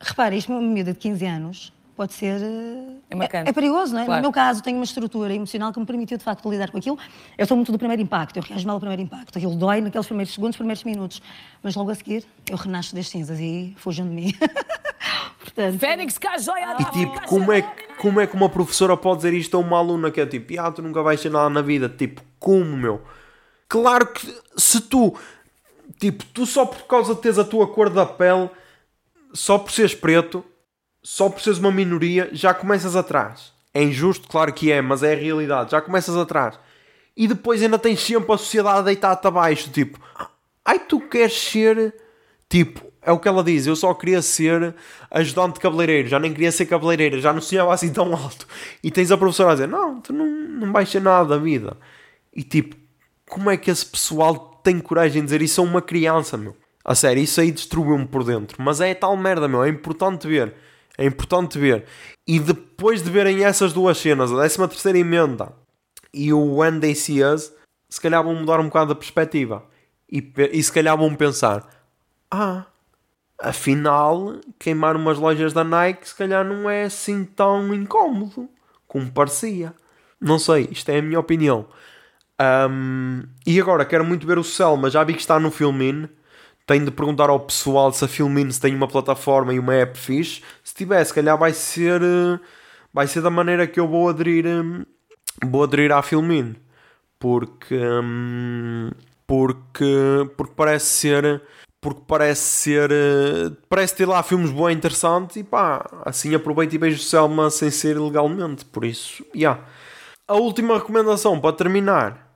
Speaker 4: Repara, isto é uma miúda de 15 anos pode ser.
Speaker 5: É, é,
Speaker 4: é perigoso, não é? Claro. No meu caso, tenho uma estrutura emocional que me permitiu, de facto, lidar com aquilo. Eu sou muito do primeiro impacto, eu reajo mal ao primeiro impacto. Aquilo dói naqueles primeiros segundos, primeiros minutos. Mas logo a seguir, eu renasço das cinzas e fujam de mim.
Speaker 5: Portanto... Fênix, cá, joia!
Speaker 1: E tipo, como é, como é que uma professora pode dizer isto a uma aluna que é tipo, ah, tu nunca vais ser nada na vida? Tipo, como, meu? Claro que se tu, tipo, tu só por causa de teres a tua cor da pele, só por seres preto, só por seres uma minoria, já começas atrás. É injusto, claro que é, mas é a realidade. Já começas atrás. E depois ainda tens sempre a sociedade a deitar-te abaixo. Tipo, ai, tu queres ser. Tipo, é o que ela diz. Eu só queria ser ajudante de cabeleireiro. Já nem queria ser cabeleireira. Já não sonhava assim tão alto. E tens a professora a dizer: Não, tu não, não vais ser nada da vida. E tipo, como é que esse pessoal tem coragem de dizer isso a uma criança, meu? A sério, isso aí destruiu-me por dentro. Mas é tal merda, meu. É importante ver. É importante ver. E depois de verem essas duas cenas, a 13 terceira emenda e o When They See Us, se calhar vão mudar um bocado a perspectiva. E, e se calhar vão pensar: Ah, afinal, queimar umas lojas da Nike se calhar não é assim tão incómodo como parecia. Não sei, isto é a minha opinião. Um, e agora, quero muito ver o Selma, já vi que está no filme tenho de perguntar ao pessoal se a Filmin tem uma plataforma e uma app fixe. Tiver, se calhar vai ser, uh, vai ser da maneira que eu vou aderir, um, vou aderir à Filmin. Porque, um, porque, porque parece ser porque parece ser. Uh, parece ter lá filmes bem interessantes e pá, assim aproveito e vejo Selma sem ser ilegalmente. Por isso, já. Yeah. A última recomendação para terminar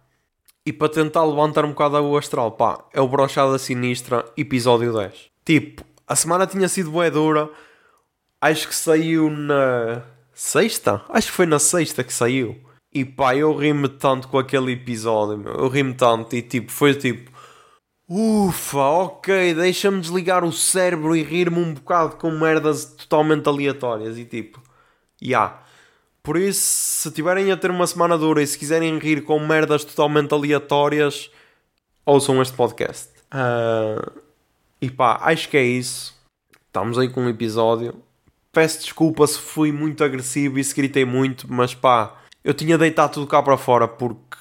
Speaker 1: e para tentar levantar um bocado a astral, pá, é o Brochada Sinistra, episódio 10. Tipo, a semana tinha sido bué dura, acho que saiu na sexta? Acho que foi na sexta que saiu. E pá, eu ri-me tanto com aquele episódio, meu. eu ri-me tanto e tipo, foi tipo Ufa, ok, deixa-me desligar o cérebro e rir-me um bocado com merdas totalmente aleatórias e tipo, ya. Yeah. Por isso, se tiverem a ter uma semana dura e se quiserem rir com merdas totalmente aleatórias, ouçam este podcast. Uh, e pá, acho que é isso. Estamos aí com um episódio. Peço desculpa se fui muito agressivo e se gritei muito, mas pá, eu tinha deitado tudo cá para fora porque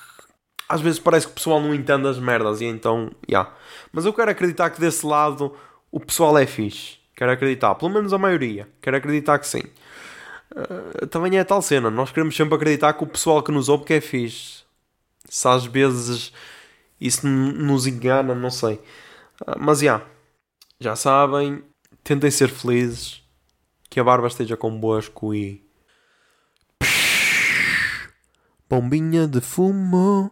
Speaker 1: às vezes parece que o pessoal não entende as merdas e então, já. Yeah. Mas eu quero acreditar que desse lado o pessoal é fixe. Quero acreditar, pelo menos a maioria. Quero acreditar que sim. Uh, também é tal cena. Nós queremos sempre acreditar que o pessoal que nos ouve que é fixe. Se às vezes isso nos engana, não sei. Uh, mas já. Yeah, já sabem. Tentem ser felizes. Que a barba esteja convosco e. Bombinha de fumo.